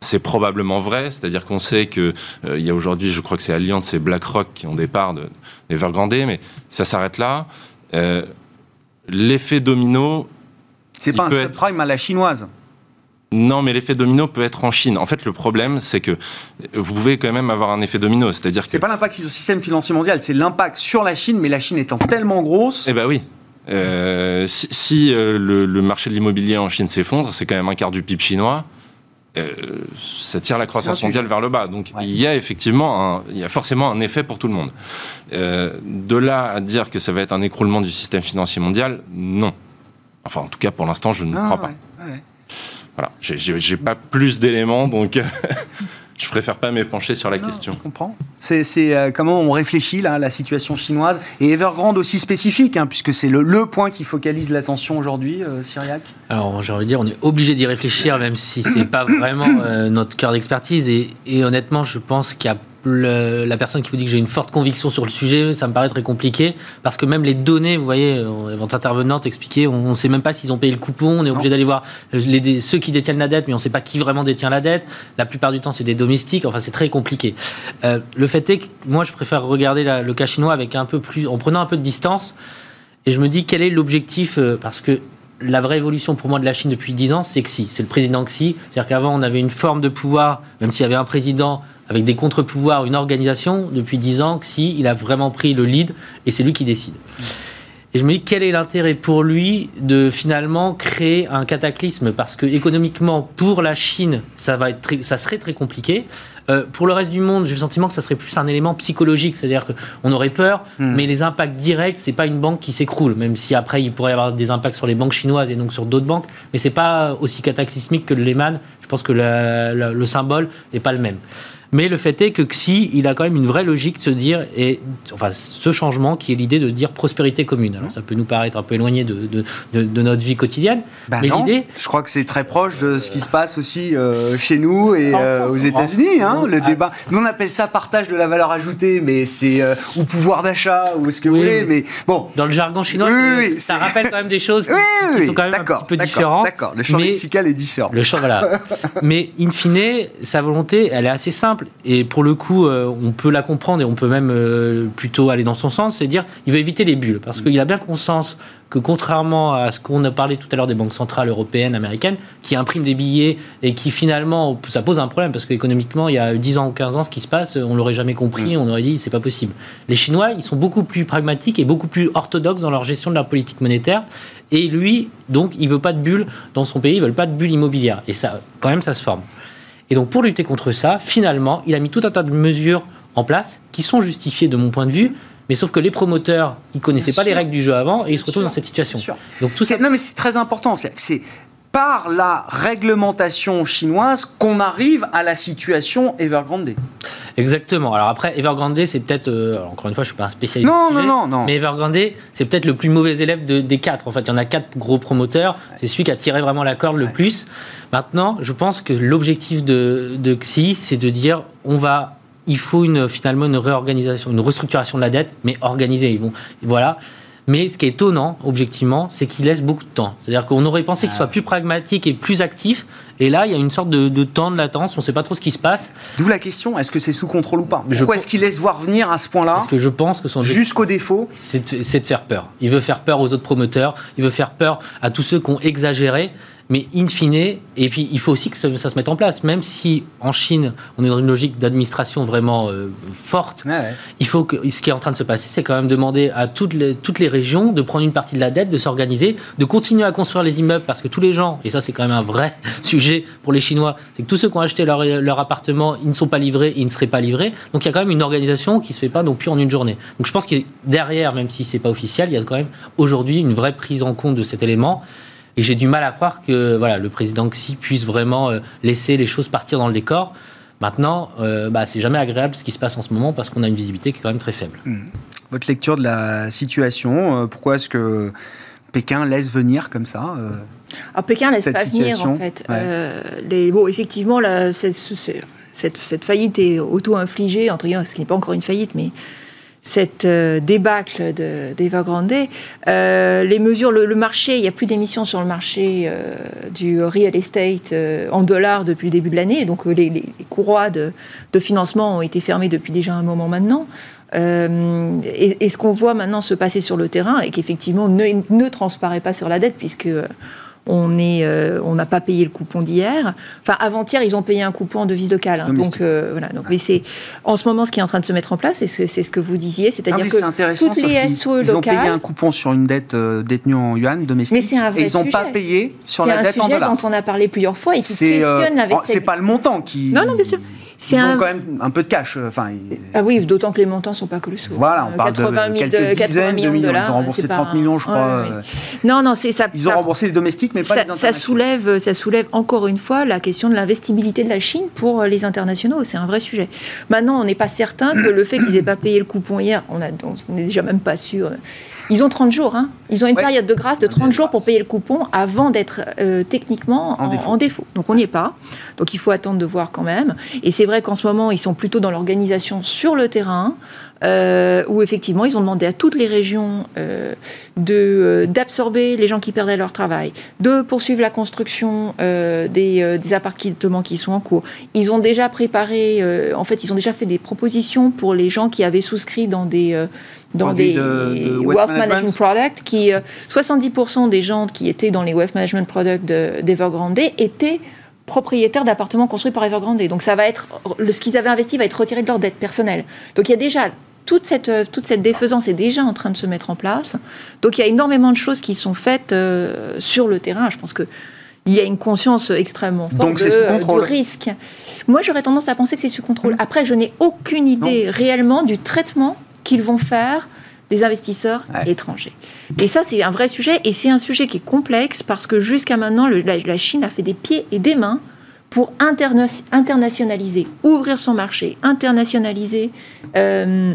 c'est probablement vrai. C'est-à-dire qu'on sait que il y a aujourd'hui, je crois que c'est Allianz et BlackRock qui ont des parts de- d'Evergrande, mais ça s'arrête là. L'effet domino, C'est pas un être- subprime à la chinoise. Non, mais l'effet domino peut être en Chine. En fait, le problème, c'est que vous pouvez quand même avoir un effet domino. C'est-à-dire que. C'est pas l'impact sur le système financier mondial, c'est l'impact sur la Chine, mais la Chine étant tellement grosse. Eh ben oui. Euh, si si, euh, le, le marché de l'immobilier en Chine s'effondre, c'est quand même un quart du PIB chinois. euh, ça tire la croissance mondiale vers le bas. Donc Ouais. il y a effectivement, un, il y a forcément un effet pour tout le monde. De là à dire que ça va être un écroulement du système financier mondial, non. Enfin, en tout cas, pour l'instant, je ne Ah, crois pas. ouais, ouais. Voilà, j'ai- j'ai j'ai pas plus d'éléments, donc (laughs) je préfère pas m'épancher sur la Non, question. Je comprends. C'est c'est, euh, comment on réfléchit là, à la situation chinoise et Evergrande aussi spécifique, hein, puisque c'est le, le point qui focalise l'attention aujourd'hui, euh. Alors, j'ai envie de dire, on est obligé d'y réfléchir, même si c'est pas vraiment euh, notre cœur d'expertise. Et, et honnêtement, je pense qu'il y a le- la personne qui vous dit que j'ai une forte conviction sur le sujet, ça me paraît très compliqué, parce que même les données, vous voyez, euh, votre intervenante expliquait, on ne sait même pas s'ils ont payé le coupon, on est obligé d'aller voir les- ceux qui détiennent la dette, mais on ne sait pas qui vraiment détient la dette. La plupart du temps, c'est des domestiques, enfin, c'est très compliqué. Euh, le fait est que moi, je préfère regarder la- le cas chinois avec un peu plus, en prenant un peu de distance, et je me dis quel est l'objectif, euh, parce que la vraie évolution pour moi de la Chine depuis 10 ans, c'est Xi. C'est le président Xi. C'est-à-dire qu'avant, on avait une forme de pouvoir, même s'il y avait un président avec des contre-pouvoirs, une organisation. Depuis 10 ans, Xi, il a vraiment pris le lead et c'est lui qui décide. Et je me dis quel est l'intérêt pour lui de finalement créer un cataclysme? Parce que économiquement pour la Chine ça va être très- ça serait très compliqué. Euh, pour le reste du monde, j'ai le sentiment que ça serait plus un élément psychologique, c'est-à-dire qu'on aurait peur, Hmm. mais les impacts directs, c'est pas une banque qui s'écroule, même si après il pourrait y avoir des impacts sur les banques chinoises et donc sur d'autres banques, mais c'est pas aussi cataclysmique que le Lehman. Je pense que la- la- le symbole n'est pas le même. Mais le fait est que Xi, il a quand même une vraie logique de se dire, et enfin ce changement qui est l'idée de dire prospérité commune. Alors ça peut nous paraître un peu éloigné de, de, de- de notre vie quotidienne, mais l'idée, je crois que c'est très proche de ce qui se passe aussi euh, chez nous et euh, aux États-Unis. Hein, le débat, nous on appelle ça partage de la valeur ajoutée, mais c'est euh, ou pouvoir d'achat ou ce que vous voulez. Mais bon, dans le jargon chinois, Oui, ça rappelle quand même des choses (laughs) qui, sont quand même un petit peu différentes. D'accord, le champ lexical est différent. Le champ, voilà. (laughs) Mais in fine, sa volonté, elle est assez simple. Simple et pour le coup, euh, on peut la comprendre et on peut même euh, plutôt aller dans son sens, c'est dire il veut éviter les bulles parce qu'il a bien conscience que contrairement à ce qu'on a parlé tout à l'heure des banques centrales européennes, américaines, qui impriment des billets et qui finalement, ça pose un problème parce qu'économiquement, il y a 10 ans ou 15 ans, ce qui se passe, on l'aurait jamais compris, on aurait dit c'est pas possible. Les Chinois, ils sont beaucoup plus pragmatiques et beaucoup plus orthodoxes dans leur gestion de leur politique monétaire. Et lui, donc, il veut pas de bulles dans son pays, il veut pas de bulles immobilières. Et ça, quand même, ça se forme. Et donc, pour lutter contre ça, finalement, il a mis tout un tas de mesures en place qui sont justifiées de mon point de vue, mais sauf que les promoteurs, ils connaissaient Bien pas les règles du jeu avant et ils se retrouvent dans cette situation. Donc tout ça, Non, mais c'est très important. C'est par la réglementation chinoise qu'on arrive à la situation Evergrande. Exactement. Alors après, Evergrande, c'est peut-être, euh, encore une fois, je suis pas un spécialiste. Non, non, non, non. Mais Evergrande, c'est peut-être le plus mauvais élève de- des quatre. En fait, il y en a quatre gros promoteurs. C'est celui qui a tiré vraiment la corde le plus. Maintenant, je pense que l'objectif de, de XI, c'est de dire, on va, il faut une, finalement une réorganisation, une restructuration de la dette, mais organisée. Ils vont, voilà. Mais ce qui est étonnant, objectivement, c'est qu'il laisse beaucoup de temps. C'est-à-dire qu'on aurait pensé qu'il soit plus pragmatique et plus actif. Et là, il y a une sorte de, de temps de latence. On ne sait pas trop ce qui se passe. D'où la question est-ce que c'est sous contrôle ou pas Pourquoi est-ce qu'il laisse voir venir à ce point-là Parce que je pense que son jusqu'au défaut c'est de faire peur. Il veut faire peur aux autres promoteurs, il veut faire peur à tous ceux qui ont exagéré, mais in fine, et puis il faut aussi que ça, ça se mette en place. Même si en Chine, on est dans une logique d'administration vraiment euh, forte, Ouais, ouais. il faut que ce qui est en train de se passer, c'est quand même demander à toutes les, toutes les régions de prendre une partie de la dette, de s'organiser, de continuer à construire les immeubles, parce que tous les gens, et ça c'est quand même un vrai (laughs) sujet pour les Chinois, c'est que tous ceux qui ont acheté leur, leur appartement, ils ne sont pas livrés, ils ne seraient pas livrés. Donc il y a quand même une organisation qui ne se fait pas non plus en une journée. Donc je pense que derrière, même si c'est pas officiel, il y a quand même aujourd'hui une vraie prise en compte de cet élément. Et j'ai du mal à croire que voilà, le président Xi puisse vraiment euh, laisser les choses partir dans le décor. Maintenant, euh, bah, c'est jamais agréable ce qui se passe en ce moment parce qu'on a une visibilité qui est quand même très faible. Votre lecture de la situation, euh, pourquoi est-ce que Pékin laisse venir comme ça euh, Ah, Pékin laisse Cette pas venir, en fait. ouais. Euh, les, bon, effectivement, cette, cette faillite est auto-infligée, entre guillemets, ce qui n'est pas encore une faillite, mais cette euh, débâcle de- d'Evergrande, euh, les mesures, le, le marché, il n'y a plus d'émissions sur le marché euh, du real estate euh, en dollars depuis le début de l'année, donc euh, les, les- courroies de, de financement ont été fermées depuis déjà un moment maintenant. Euh, et, et ce qu'on voit maintenant se passer sur le terrain et qu'effectivement ne, ne transparaît pas sur la dette puisque on euh, on n'a pas payé le coupon d'hier. Enfin, avant-hier, ils ont payé un coupon en devise locale. hein. Domestique. donc euh, voilà. Donc, mais c'est en ce moment ce qui est en train de se mettre en place, et c'est c'est ce que vous disiez, Ah c'est-à-dire oui, que c'est intéressant, toutes les Sophie. SOE Ils ont payé locales- un coupon sur une dette euh, détenue en yuan domestique. Mais c'est un vrai et ils n'ont pas sujet. payé sur c'est la un dette en sujet dollars. dont on a parlé plusieurs fois et qui C'est questionne oh, c'est pas le montant qui. Non, non, bien sûr. Ils ont quand même un peu de cash. euh, Enfin, ils- Ah oui, d'autant que les montants sont pas colossaux. voilà, on Euh, parle de 80 000 quelques de- 80 dizaines de millions de millions. dollars. Ils ont remboursé c'est pas 30 un- millions, je crois. Ouais, ouais, euh, ouais. Non, non, c'est ça. Ils ont ça- remboursé les domestiques, mais pas ça, les ça internationaux. soulève, ça soulève encore une fois la question de l'investibilité de la Chine pour les internationaux. C'est un vrai sujet. Maintenant, on n'est pas certain que le fait qu'ils n'aient pas payé le coupon hier, on n'est déjà même pas sûr. Ils ont 30 jours. Hein. Ils ont une Ouais. période de grâce de Un délai 30 de jours pour payer le coupon avant d'être euh, techniquement En en, défaut. en défaut. Donc on n'y est pas. Donc il faut attendre de voir quand même. Et c'est vrai qu'en ce moment, ils sont plutôt dans l'organisation sur le terrain, euh, où effectivement, ils ont demandé à toutes les régions euh, de, euh, d'absorber les gens qui perdaient leur travail, de poursuivre la construction des, des appartements qui sont en cours. Ils ont déjà préparé, en fait, ils ont déjà fait des propositions pour les gens qui avaient souscrit dans des... dans des de- de wealth, management, management. products, qui euh, 70% des gens qui étaient dans les wealth management products de- d'Evergrande étaient propriétaires d'appartements construits par Evergrande. Donc ça va être le- ce qu'ils avaient investi va être retiré de leur dette personnelle. Donc il y a déjà toute cette euh, toute cette défaisance est déjà en train de se mettre en place. Donc il y a énormément de choses qui sont faites euh, sur le terrain. Je pense que il y a une conscience extrêmement forte Donc de, sous euh, du risque. Moi, j'aurais tendance à penser que c'est sous contrôle. Après, je n'ai aucune idée réellement du traitement qu'ils vont faire des investisseurs Ouais. étrangers. Et ça, c'est un vrai sujet, et c'est un sujet qui est complexe parce que jusqu'à maintenant, le- la, la Chine a fait des pieds et des mains pour interna- internationaliser, ouvrir son marché, internationaliser euh,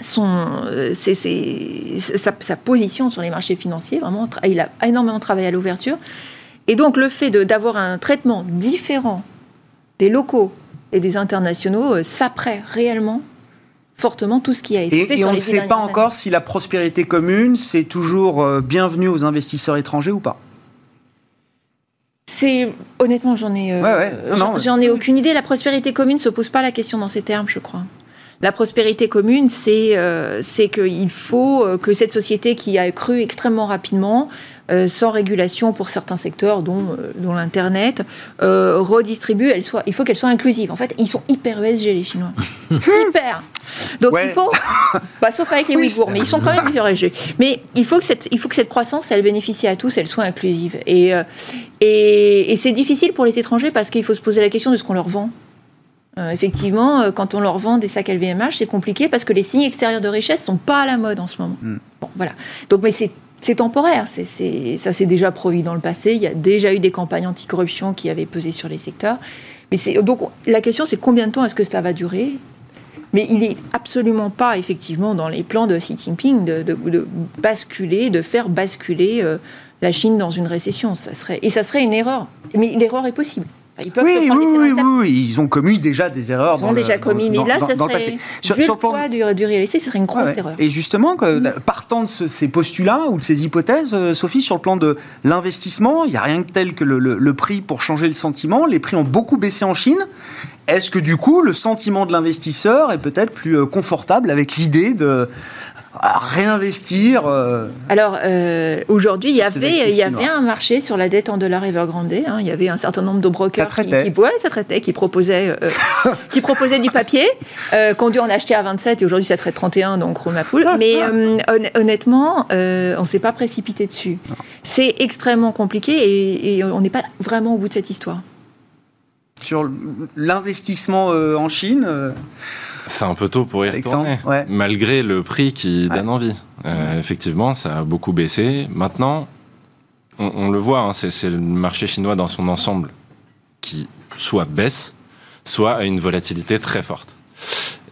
son, euh, sa, sa position sur les marchés financiers. Vraiment, il a énormément travaillé à l'ouverture. Et donc, le fait d'avoir un traitement différent des locaux et des internationaux euh, s'apprête réellement fortement tout ce qui a été fait Et, sur on ne sait pas encore si la prospérité commune, c'est toujours euh, bienvenu aux investisseurs étrangers ou pas. c'est honnêtement, j'en ai, Ouais, ouais. Non, j'en- ai aucune idée. La prospérité commune se pose pas la question dans ces termes, je crois. La prospérité commune, c'est euh, c'est qu'il faut euh, que cette société qui a cru extrêmement rapidement, euh, sans régulation pour certains secteurs, dont, euh, dont l'Internet, euh, redistribue, elle soit, il faut qu'elle soit inclusive. En fait, ils sont hyper ESG, les Chinois. (laughs) hyper Donc Ouais. il faut, bah, sauf avec les Oui, Ouïghours, mais ils sont quand même hyper ESG. Mais il faut, que cette, il faut que cette croissance, elle bénéficie à tous, elle soit inclusive. Et, euh, et, et c'est difficile pour les étrangers parce qu'il faut se poser la question de ce qu'on leur vend. Euh, effectivement, euh, quand on leur vend des sacs LVMH, c'est compliqué parce que les signes extérieurs de richesse sont pas à la mode en ce moment. Mm. Bon, voilà. Donc, mais c'est c'est temporaire. Ça s'est déjà produit dans le passé. Il y a déjà eu des campagnes anticorruption qui avaient pesé sur les secteurs. Mais donc la question, c'est combien de temps est-ce que cela va durer? Mais il n'est absolument pas, effectivement, dans les plans de Xi Jinping de, de- de basculer, de faire basculer euh, la Chine dans une récession. Ça serait, et ça serait une erreur. Mais l'erreur est possible. Enfin, ils peuvent Oui, oui, oui, oui, ils ont commis déjà des erreurs. Ils dans ont le- déjà dans- commis, mais là, dans- ça serait. Sur, vu sur le poids du, du ce serait une grosse Ouais, erreur. Et justement, que, la- partant de ce- ces postulats ou de ces hypothèses, euh, Sophie, sur le plan de l'investissement, il n'y a rien de tel que le, le- le prix pour changer le sentiment. Les prix ont beaucoup baissé en Chine. Est-ce que du coup, le sentiment de l'investisseur est peut-être plus euh, confortable avec l'idée de réinvestir euh, Alors euh, aujourd'hui, il y avait, il y avait un marché sur la dette en dollars Evergrande. hein. Il y avait un certain nombre de brokers Ça qui, qui- ouais, ça traitait, qui proposaient, euh, (laughs) qui proposaient du papier, euh, qu'on dû en acheter à 27 et aujourd'hui ça traite 31, donc Romapool. Mais euh, hon- honnêtement, on s'est pas précipité dessus. C'est extrêmement compliqué et, et on n'est pas vraiment au bout de cette histoire. sur l'investissement en Chine C'est un peu tôt pour y retourner, ouais. malgré le prix qui donne envie. Euh, effectivement, ça a beaucoup baissé. Maintenant, on, on le voit, hein, c'est c'est le marché chinois dans son ensemble qui soit baisse, soit a une volatilité très forte.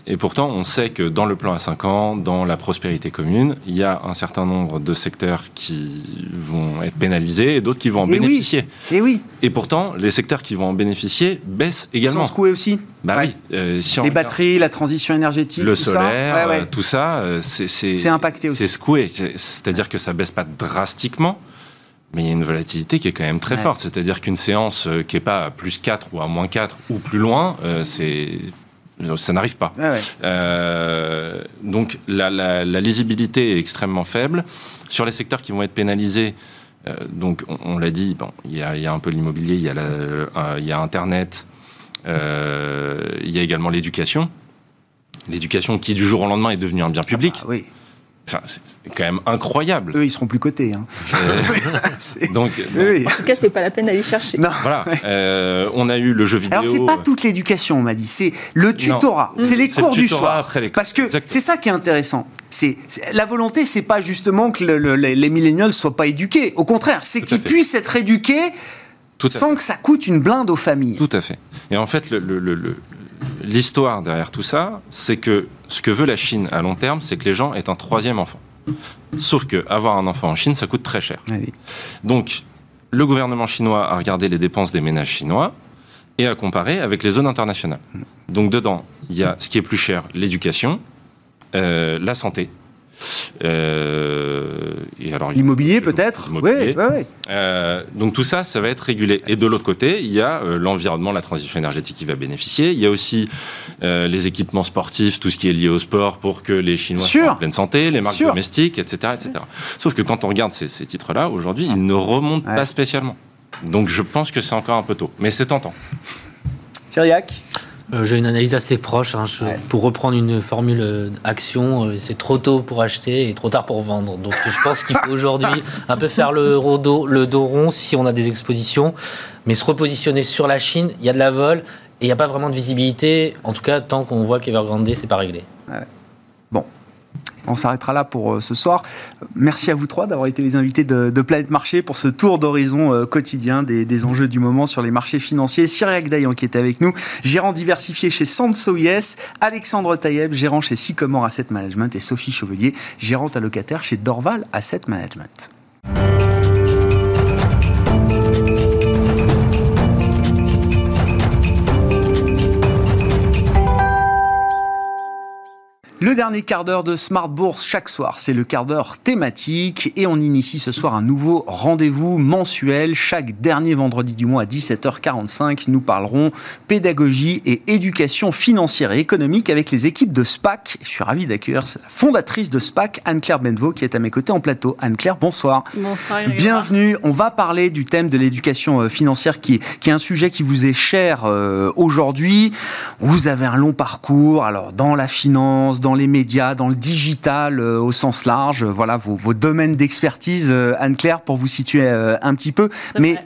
Et pourtant, on sait que dans le plan à 5 ans, dans la prospérité commune, il y a un certain nombre de secteurs qui vont être pénalisés et d'autres qui vont en Et oui. bénéficier. Et oui, Et pourtant, les secteurs qui vont en bénéficier baissent sans également. secouer aussi. Bah Ouais. oui, euh, si Les batteries, la transition énergétique, le tout ça. solaire, Ouais, ouais. tout ça, euh, c'est C'est impacté aussi. C'est secoué. C'est- C'est-à-dire que ça baisse pas drastiquement, mais il y a une volatilité qui est quand même très forte. C'est-à-dire qu'une séance euh, qui est pas à plus 4 ou à moins 4 ou plus loin, euh, c'est ça n'arrive pas. Ouais. Euh, donc la, la- la lisibilité est extrêmement faible. Sur les secteurs qui vont être pénalisés, euh, donc on, on l'a dit, bon, il y, a, il y a un peu l'immobilier, il y a, euh, y Internet, euh, il y a également l'éducation. L'éducation qui du jour au lendemain est devenue un bien public. Ah, oui. Enfin, c'est quand même incroyable. Eux, ils seront plus cotés. hein. Euh, (laughs) C'est- donc, bon, Oui. En tout cas, c'est pas la peine d'aller chercher. Non. voilà. Euh, on a eu le jeu vidéo. Alors c'est pas toute l'éducation, on m'a dit, c'est le tutorat, c'est les C'est le cours du tutorat soir. après les- Parce que c'est ça qui est intéressant. C'est c'est- la volonté, c'est pas justement que le- le- les, les millennials soient pas éduqués. Au contraire, c'est qu'ils puissent être éduqués Tout sans que ça coûte une blinde aux familles. Tout à fait. Et en fait, le- le- le- le- l'histoire derrière tout ça, c'est que ce que veut la Chine à long terme, c'est que les gens aient un troisième enfant. Sauf que avoir un enfant en Chine, ça coûte très cher. Ah oui. Donc, le gouvernement chinois a regardé les dépenses des ménages chinois et a comparé avec les zones internationales. Donc, dedans, il y a ce qui est plus cher, l'éducation, euh, la santé. Euh, et alors, L'immobilier peut-être Oui, ouais, ouais. euh, donc tout ça, ça va être régulé. Et de l'autre côté, il y a euh, l'environnement, la transition énergétique qui va bénéficier. Il y a aussi euh, les équipements sportifs, tout ce qui est lié au sport pour que les Chinois soient en pleine santé, les marques domestiques, etc., etc. Sauf que quand on regarde ces, ces titres-là, aujourd'hui, ils ne remontent Ouais. pas spécialement. Donc je pense que c'est encore un peu tôt. Mais c'est tentant. Cyriac Euh, J'ai une analyse assez proche. hein. Je- Ouais. Pour reprendre une formule euh, action, euh, c'est trop tôt pour acheter et trop tard pour vendre. Donc je pense qu'il faut aujourd'hui un peu faire le, dos, le dos rond si on a des expositions, mais se repositionner sur la Chine. Il y a de la vol et il n'y a pas vraiment de visibilité. En tout cas, tant qu'on voit qu'Evergrande, c'est pas réglé. On s'arrêtera là pour euh, ce soir. Merci à vous trois d'avoir été les invités de, Planète Marché pour ce tour d'horizon euh, quotidien des, enjeux du moment sur les marchés financiers. Cyriac Dayan qui était avec nous, gérant diversifié chez Sanso Alexandre Taïeb, gérant chez Sycomore Asset Management et Sophie Chevelier, gérante allocataire chez Dorval Asset Management. Le dernier quart d'heure de Smart Bourse chaque soir, c'est le quart d'heure thématique et on initie ce soir un nouveau rendez-vous mensuel. Chaque dernier vendredi du mois à 17h45, nous parlerons pédagogie et éducation financière et économique avec les équipes de SPAC. Je suis ravi d'accueillir la fondatrice de SPAC, Anne-Claire Benvaux, qui est à mes côtés en plateau. Anne-Claire, bonsoir. Bonsoir. Bienvenue. On va parler du thème de l'éducation euh, financière qui est, qui est un sujet qui vous est cher euh, aujourd'hui. Vous avez un long parcours, alors dans la finance, dans dans les médias, dans le digital euh, au sens large. Voilà vos, vos domaines d'expertise, euh, Anne-Claire, pour vous situer euh, un petit peu. Mais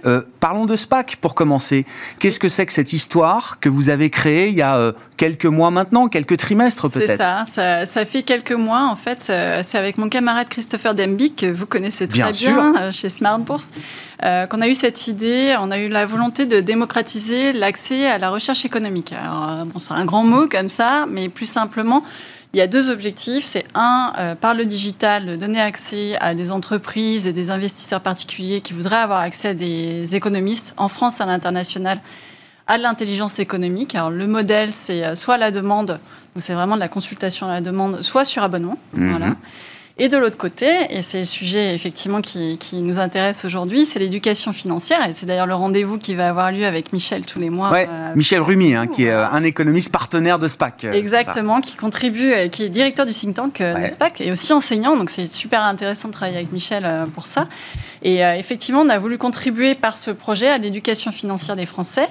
parlons de SPAC pour commencer. Qu'est-ce que c'est que cette histoire que vous avez créée il y a quelques mois maintenant, quelques trimestres peut-être? C'est ça, ça, ça, fait quelques mois en fait. C'est avec mon camarade Christopher Dembic, que vous connaissez très bien, bien chez Smart Bourse, qu'on a eu cette idée. On a eu la volonté de démocratiser l'accès à la recherche économique. Alors, bon, c'est un grand mot comme ça, mais plus simplement, il y a deux objectifs. C'est un, euh, par le digital, donner accès à des entreprises et des investisseurs particuliers qui voudraient avoir accès à des économistes en France, à l'international, à l'intelligence économique. Alors le modèle, c'est euh, soit la demande, où c'est vraiment de la consultation à la demande, soit sur abonnement. Mhm. Voilà. Et de l'autre côté, et c'est le sujet effectivement qui, qui nous intéresse aujourd'hui, c'est l'éducation financière. Et c'est d'ailleurs le rendez-vous qui va avoir lieu avec Michel tous les mois. Ouais, euh, Michel Rumi, hein, qui est euh, un économiste partenaire de SPAC. Euh, Exactement, qui contribue, qui est directeur du think tank de SPAC et aussi enseignant. Donc c'est super intéressant de travailler avec Michel pour ça. Et effectivement, on a voulu contribuer par ce projet à l'éducation financière des Français.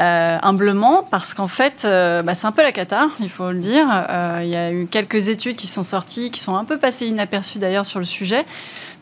Euh, humblement, parce qu'en fait, euh, bah, c'est un peu la cata, il faut le dire. Euh, il y a eu quelques études qui sont sorties, qui sont un peu passées inaperçues d'ailleurs sur le sujet,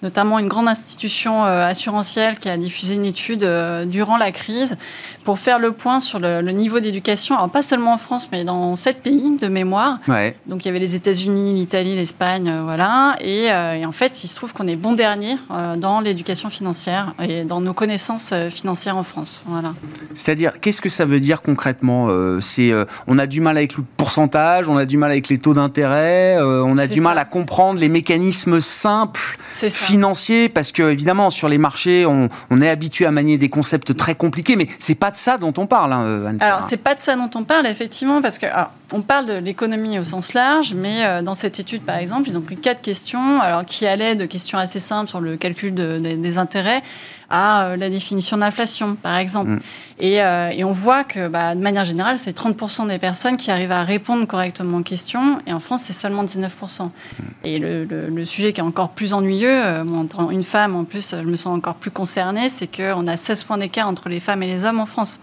notamment une grande institution euh, assurantielle qui a diffusé une étude euh, durant la crise pour faire le point sur le, niveau d'éducation, alors pas seulement en France, mais dans sept pays de mémoire. Donc il y avait les États-Unis, l'Italie, l'Espagne, euh, voilà. Et, en fait, il se trouve qu'on est bon dernier dans l'éducation financière et dans nos connaissances financières en France. Voilà. C'est-à-dire, qu'est-ce que ça veut dire concrètement C'est, on a du mal avec le pourcentage, on a du mal avec les taux d'intérêt, on a du mal à comprendre les mécanismes simples financier parce que évidemment sur les marchés on, est habitué à manier des concepts très compliqués mais c'est pas de ça dont on parle hein, Anne alors c'est pas de ça dont on parle effectivement parce que on parle de l'économie au sens large mais euh, dans cette étude par exemple ils ont pris quatre questions alors qui allaient de questions assez simples sur le calcul des intérêts à euh, la définition d'inflation, par exemple. Mm. Euh, et, on voit que, bah, de manière générale, c'est 30% des personnes qui arrivent à répondre correctement aux questions, et en France, c'est seulement 19%. Mm. Et le, sujet qui est encore plus ennuyeux, euh, moi, en une femme, en plus, je me sens encore plus concernée, c'est qu'on a 16 points d'écart entre les femmes et les hommes en France.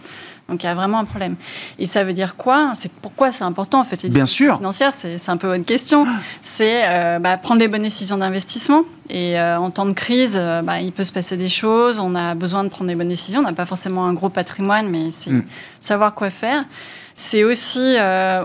Donc il y a vraiment un problème. Et ça veut dire quoi? C'est pourquoi c'est important en fait. Bien sûr. Financière, c'est un peu votre question. C'est euh, bah, prendre les bonnes décisions d'investissement. Et euh, en temps de crise, euh, bah, il peut se passer des choses. On a besoin de prendre les bonnes décisions. On n'a pas forcément un gros patrimoine, mais c'est mm. savoir quoi faire. C'est aussi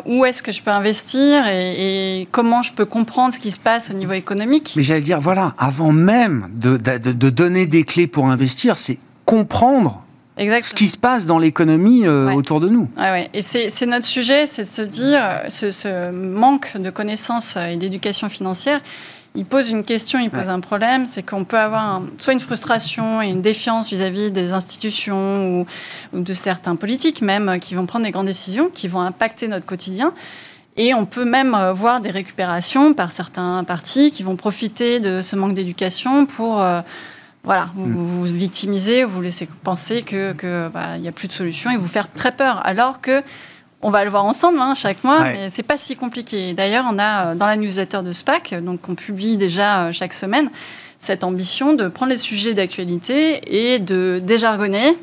où est-ce que je peux investir et, comment je peux comprendre ce qui se passe au niveau économique? Mais j'allais dire, voilà, avant même de, de, de donner des clés pour investir, c'est comprendre ce qui se passe dans l'économie euh, autour de nous. Ouais, ouais. Et c'est notre sujet, c'est de se dire, ce, ce, manque de connaissances et d'éducation financière, il pose une question, il pose un problème, c'est qu'on peut avoir soit une frustration et une défiance vis-à-vis des institutions ou, ou, de certains politiques même qui vont prendre des grandes décisions, qui vont impacter notre quotidien. Et on peut même euh, voir des récupérations par certains partis qui vont profiter de ce manque d'éducation pour... Euh, voilà, vous, mm. vous victimisez, vous laissez penser que qu'il bah, n'y a plus de solution et vous faire très peur. Alors que on va le voir ensemble hein, chaque mois, mais c'est pas si compliqué. D'ailleurs, on a euh, dans la newsletter de SPAC, donc on publie déjà euh, chaque semaine, cette ambition de prendre les sujets d'actualité et de déjargonner,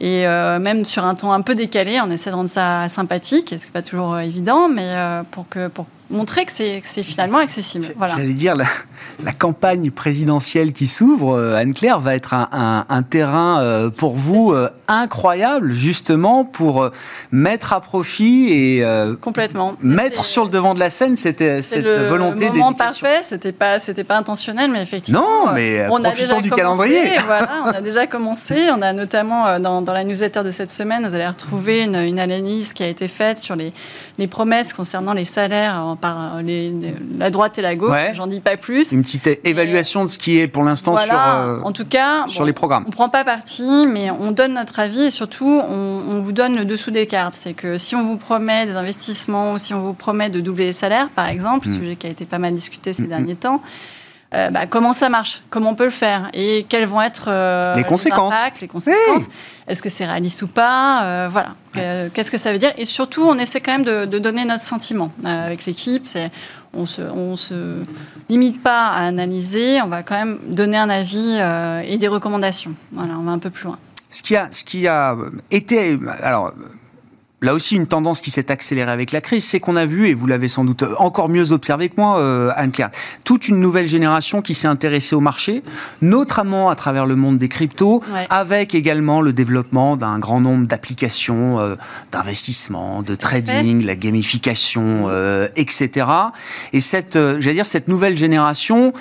et euh, même sur un ton un peu décalé, on essaie de rendre ça sympathique, ce qui n'est pas toujours évident, mais pour que pour montrer que c'est finalement accessible. Voilà. J'allais dire, la, la, campagne présidentielle qui s'ouvre, euh, Anne-Claire, va être un, un, terrain euh, pour vous euh, incroyable, justement, pour mettre à profit et Complètement. mettre sur le devant de la scène cette, cette le volonté d'éducation. moment parfait, c'était pas, pas intentionnel, mais effectivement. Non, mais on profitons du calendrier. (laughs) voilà, on a déjà commencé. On a notamment, dans, dans, la newsletter de cette semaine, vous allez retrouver une, une, analyse qui a été faite sur les, les promesses concernant les salaires en par les, la droite et la gauche, j'en dis pas plus. Une petite évaluation de ce qui est pour l'instant sur, en tout cas, sur les programmes. On prend pas parti, mais on donne notre avis et surtout, on, on vous donne le dessous des cartes. C'est que si on vous promet des investissements ou si on vous promet de doubler les salaires, par exemple, mm. sujet qui a été pas mal discuté ces mm, mm. derniers temps, euh, bah, comment ça marche, comment on peut le faire? Et quelles vont être euh, les, conséquences. les conséquences? Est-ce que c'est réaliste ou pas? Euh, Voilà. Qu'est-ce que ça veut dire? Et surtout, on essaie quand même de, donner notre sentiment avec l'équipe. on se, on se limite pas à analyser, on va quand même donner un avis et des recommandations. Voilà, on va un peu plus loin. Ce qui a, ce qui a été, alors là aussi une tendance qui s'est accélérée avec la crise, c'est qu'on a vu, et vous l'avez sans doute encore mieux observé que moi, euh, Anne-Claire, toute une nouvelle génération qui s'est intéressée au marché, notamment à travers le monde des cryptos, avec également le développement d'un grand nombre d'applications euh, d'investissement, de trading, la gamification, euh, etc. Et cette, j'allais dire, cette nouvelle génération,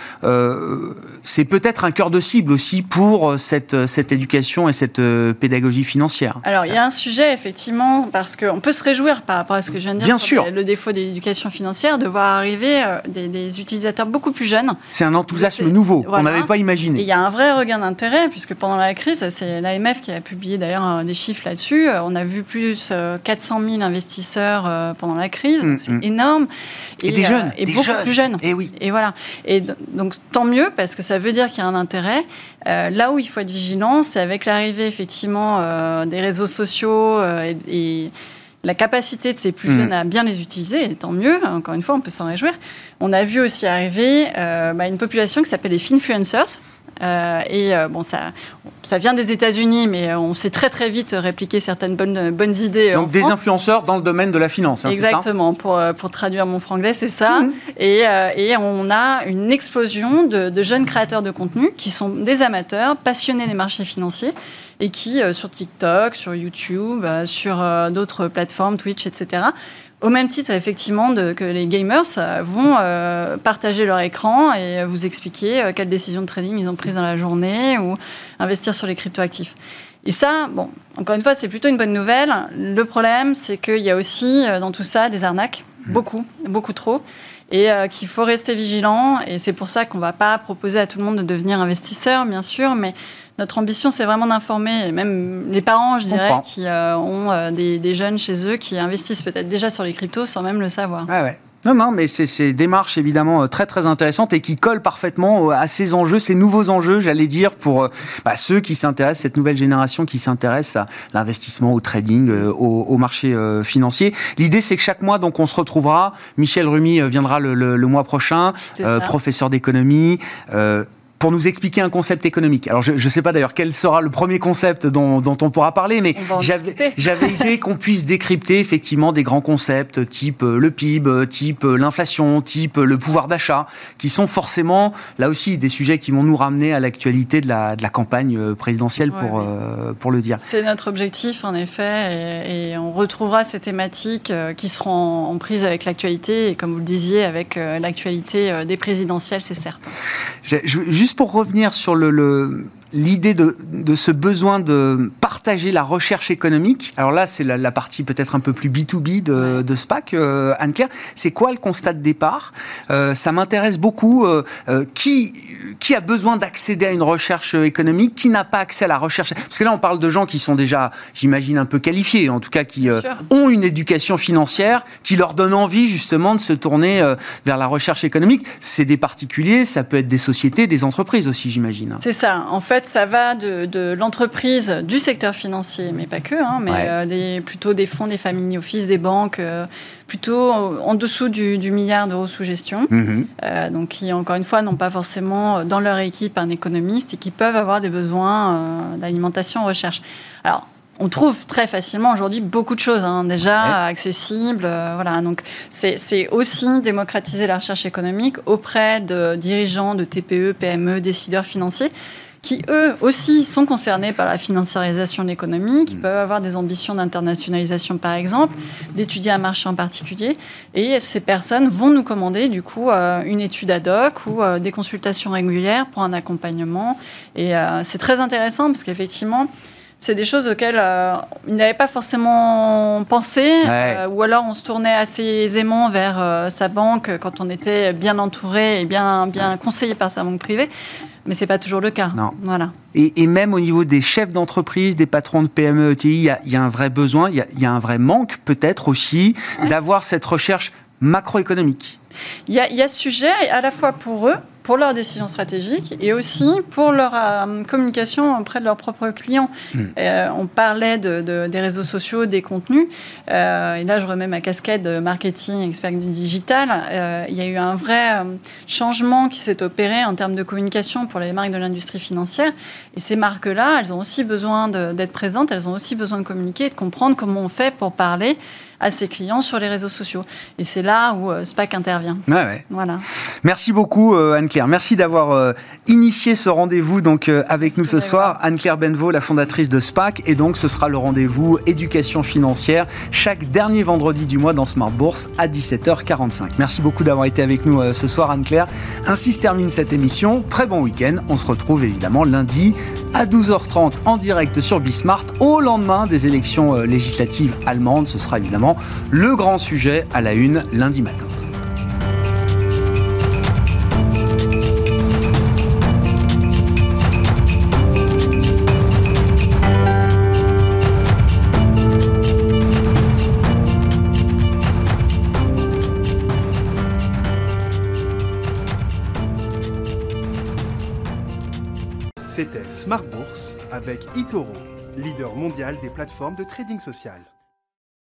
c'est peut-être un cœur de cible aussi pour cette, cette éducation et cette pédagogie financière. Alors, il y a un sujet, effectivement, parce parce qu'on peut se réjouir par rapport à ce que je viens de dire. Bien sûr. Le défaut d'éducation financière, de voir arriver euh, des, utilisateurs beaucoup plus jeunes. C'est un enthousiasme nouveau qu'on n'avait pas imaginé. il y a un vrai regain d'intérêt, puisque pendant la crise, c'est l'AMF qui a publié d'ailleurs euh, des chiffres là-dessus. Euh, on a vu plus 400 000 investisseurs pendant la crise. Mm, c'est mm. énorme. Et, des jeunes. Et beaucoup plus jeunes. Et oui. Et voilà. Et donc, tant mieux, parce que ça veut dire qu'il y a un intérêt. là où il faut être vigilant, c'est avec l'arrivée effectivement des réseaux sociaux et la capacité de ces plus mm. jeunes à bien les utiliser, et tant mieux, encore une fois, on peut s'en réjouir. On a vu aussi arriver euh, bah, une population qui s'appelle les finfluencers. Euh, et euh, bon, ça, ça vient des États-Unis, mais on sait très très vite répliquer certaines bonnes, bonnes idées. Donc des influenceurs dans le domaine de la finance, hein, Exactement, pour, pour traduire mon franglais, c'est ça. Mm. Et, et, on a une explosion de, de jeunes créateurs de contenu qui sont des amateurs, passionnés des marchés financiers et qui, euh, sur TikTok, sur YouTube, euh, sur euh, d'autres plateformes, Twitch, etc., au même titre, effectivement, de, que les gamers vont partager leur écran et vous expliquer quelles décisions de trading ils ont prises dans la journée ou investir sur les cryptoactifs. Et ça, bon, encore une fois, c'est plutôt une bonne nouvelle. Le problème, c'est qu'il y a aussi dans tout ça des arnaques, mmh. beaucoup, beaucoup trop, et qu'il faut rester vigilant. Et c'est pour ça qu'on ne va pas proposer à tout le monde de devenir investisseur, bien sûr, mais notre ambition, c'est vraiment d'informer, même les parents, je dirais, qui euh, ont euh, des, jeunes chez eux qui investissent peut-être déjà sur les cryptos sans même le savoir. Ah ouais. Non, non, mais c'est des démarches évidemment euh, très très intéressantes et qui collent parfaitement à ces enjeux, ces nouveaux enjeux, j'allais dire, pour bah, ceux qui s'intéressent, cette nouvelle génération qui s'intéresse à l'investissement, au trading, au, marché financier. L'idée, c'est que chaque mois, donc, on se retrouvera. Michel Rumi viendra le, le mois prochain, professeur d'économie pour nous expliquer un concept économique. Alors, je ne sais pas d'ailleurs quel sera le premier concept dont, dont on pourra parler, mais (laughs) j'avais idée qu'on puisse décrypter effectivement des grands concepts type euh, le PIB, euh, type euh, l'inflation, type le pouvoir d'achat, qui sont forcément, là aussi, des sujets qui vont nous ramener à l'actualité de la, de la campagne présidentielle, pour, pour le dire. C'est notre objectif, en effet, et, on retrouvera ces thématiques qui seront en, prise avec l'actualité, et comme vous le disiez, avec l'actualité des présidentielles, c'est certain. Juste pour revenir sur le, l'idée de, ce besoin de partager la recherche économique, alors là c'est la, partie peut-être un peu plus B2B de, SPAC, euh, Anne-Claire, c'est quoi le constat de départ? Euh, Ça m'intéresse beaucoup. Euh, qui, qui a besoin d'accéder à une recherche économique? Qui n'a pas accès à la recherche? Parce que là on parle de gens qui sont déjà, j'imagine, un peu qualifiés, en tout cas qui ont une éducation financière, qui leur donne envie justement de se tourner vers la recherche économique. C'est des particuliers, ça peut être des sociétés, des entreprises aussi, j'imagine. C'est ça. En fait, ça va de, l'entreprise, du secteur financier, mais pas que, hein, mais euh, des, plutôt des fonds, des familles office, des banques, euh, plutôt en dessous du, milliard d'euros sous gestion. Mhm. Euh, donc, qui, encore une fois, n'ont pas forcément dans leur équipe un économiste et qui peuvent avoir des besoins d'alimentation en recherche. Alors, on trouve très facilement aujourd'hui beaucoup de choses hein, déjà accessibles. voilà, donc c'est aussi démocratiser la recherche économique auprès de dirigeants de TPE, PME, décideurs financiers qui eux aussi sont concernés par la financiarisation de l'économie, qui mm. peuvent avoir des ambitions d'internationalisation par exemple, d'étudier un marché en particulier. Et ces personnes vont nous commander du coup euh, une étude ad hoc ou euh, des consultations régulières pour un accompagnement. Et euh, c'est très intéressant parce qu'effectivement, c'est des choses auxquelles euh, il n'avait pas forcément pensé, euh, ou alors on se tournait assez aisément vers euh, sa banque quand on était bien entouré et bien, bien conseillé par sa banque privée. Mais c'est pas toujours le cas. Non. Voilà. Et, même au niveau des chefs d'entreprise, des patrons de PME, ETI, il y, a un vrai besoin, il y a, un vrai manque peut-être aussi d'avoir cette recherche macroéconomique. Il y, a, il y a ce sujet à la fois pour eux, pour leurs décisions stratégiques et aussi pour leur euh, communication auprès de leurs propres clients. Hmm. Euh, on parlait de, des réseaux sociaux, des contenus. Euh, et là, je remets ma casquette de marketing expert du digital. il y a eu un vrai changement qui s'est opéré en termes de communication pour les marques de l'industrie financière. Et ces marques-là, elles ont aussi besoin d'être présentes, elles ont aussi besoin de communiquer et de comprendre comment on fait pour parler à ses clients sur les réseaux sociaux. Et c'est là où SPAC intervient. Voilà. Merci beaucoup, Anne claire Merci d'avoir euh, initié ce rendez-vous donc euh, avec nous ce soir. Anne-Claire Benvaux, la fondatrice de SPAC. Et donc, ce sera le rendez-vous éducation financière chaque dernier vendredi du mois dans Smart Bourse à 17h45. Merci beaucoup d'avoir été avec nous euh, ce soir, Anne-Claire. Ainsi se termine cette émission. Très bon week-end. On se retrouve évidemment lundi à 12h30 en direct sur Bismart au lendemain des élections législatives allemandes. Ce sera le grand sujet à la une lundi matin. C'était Smart Bourse avec Itoro, leader mondial des plateformes de trading social.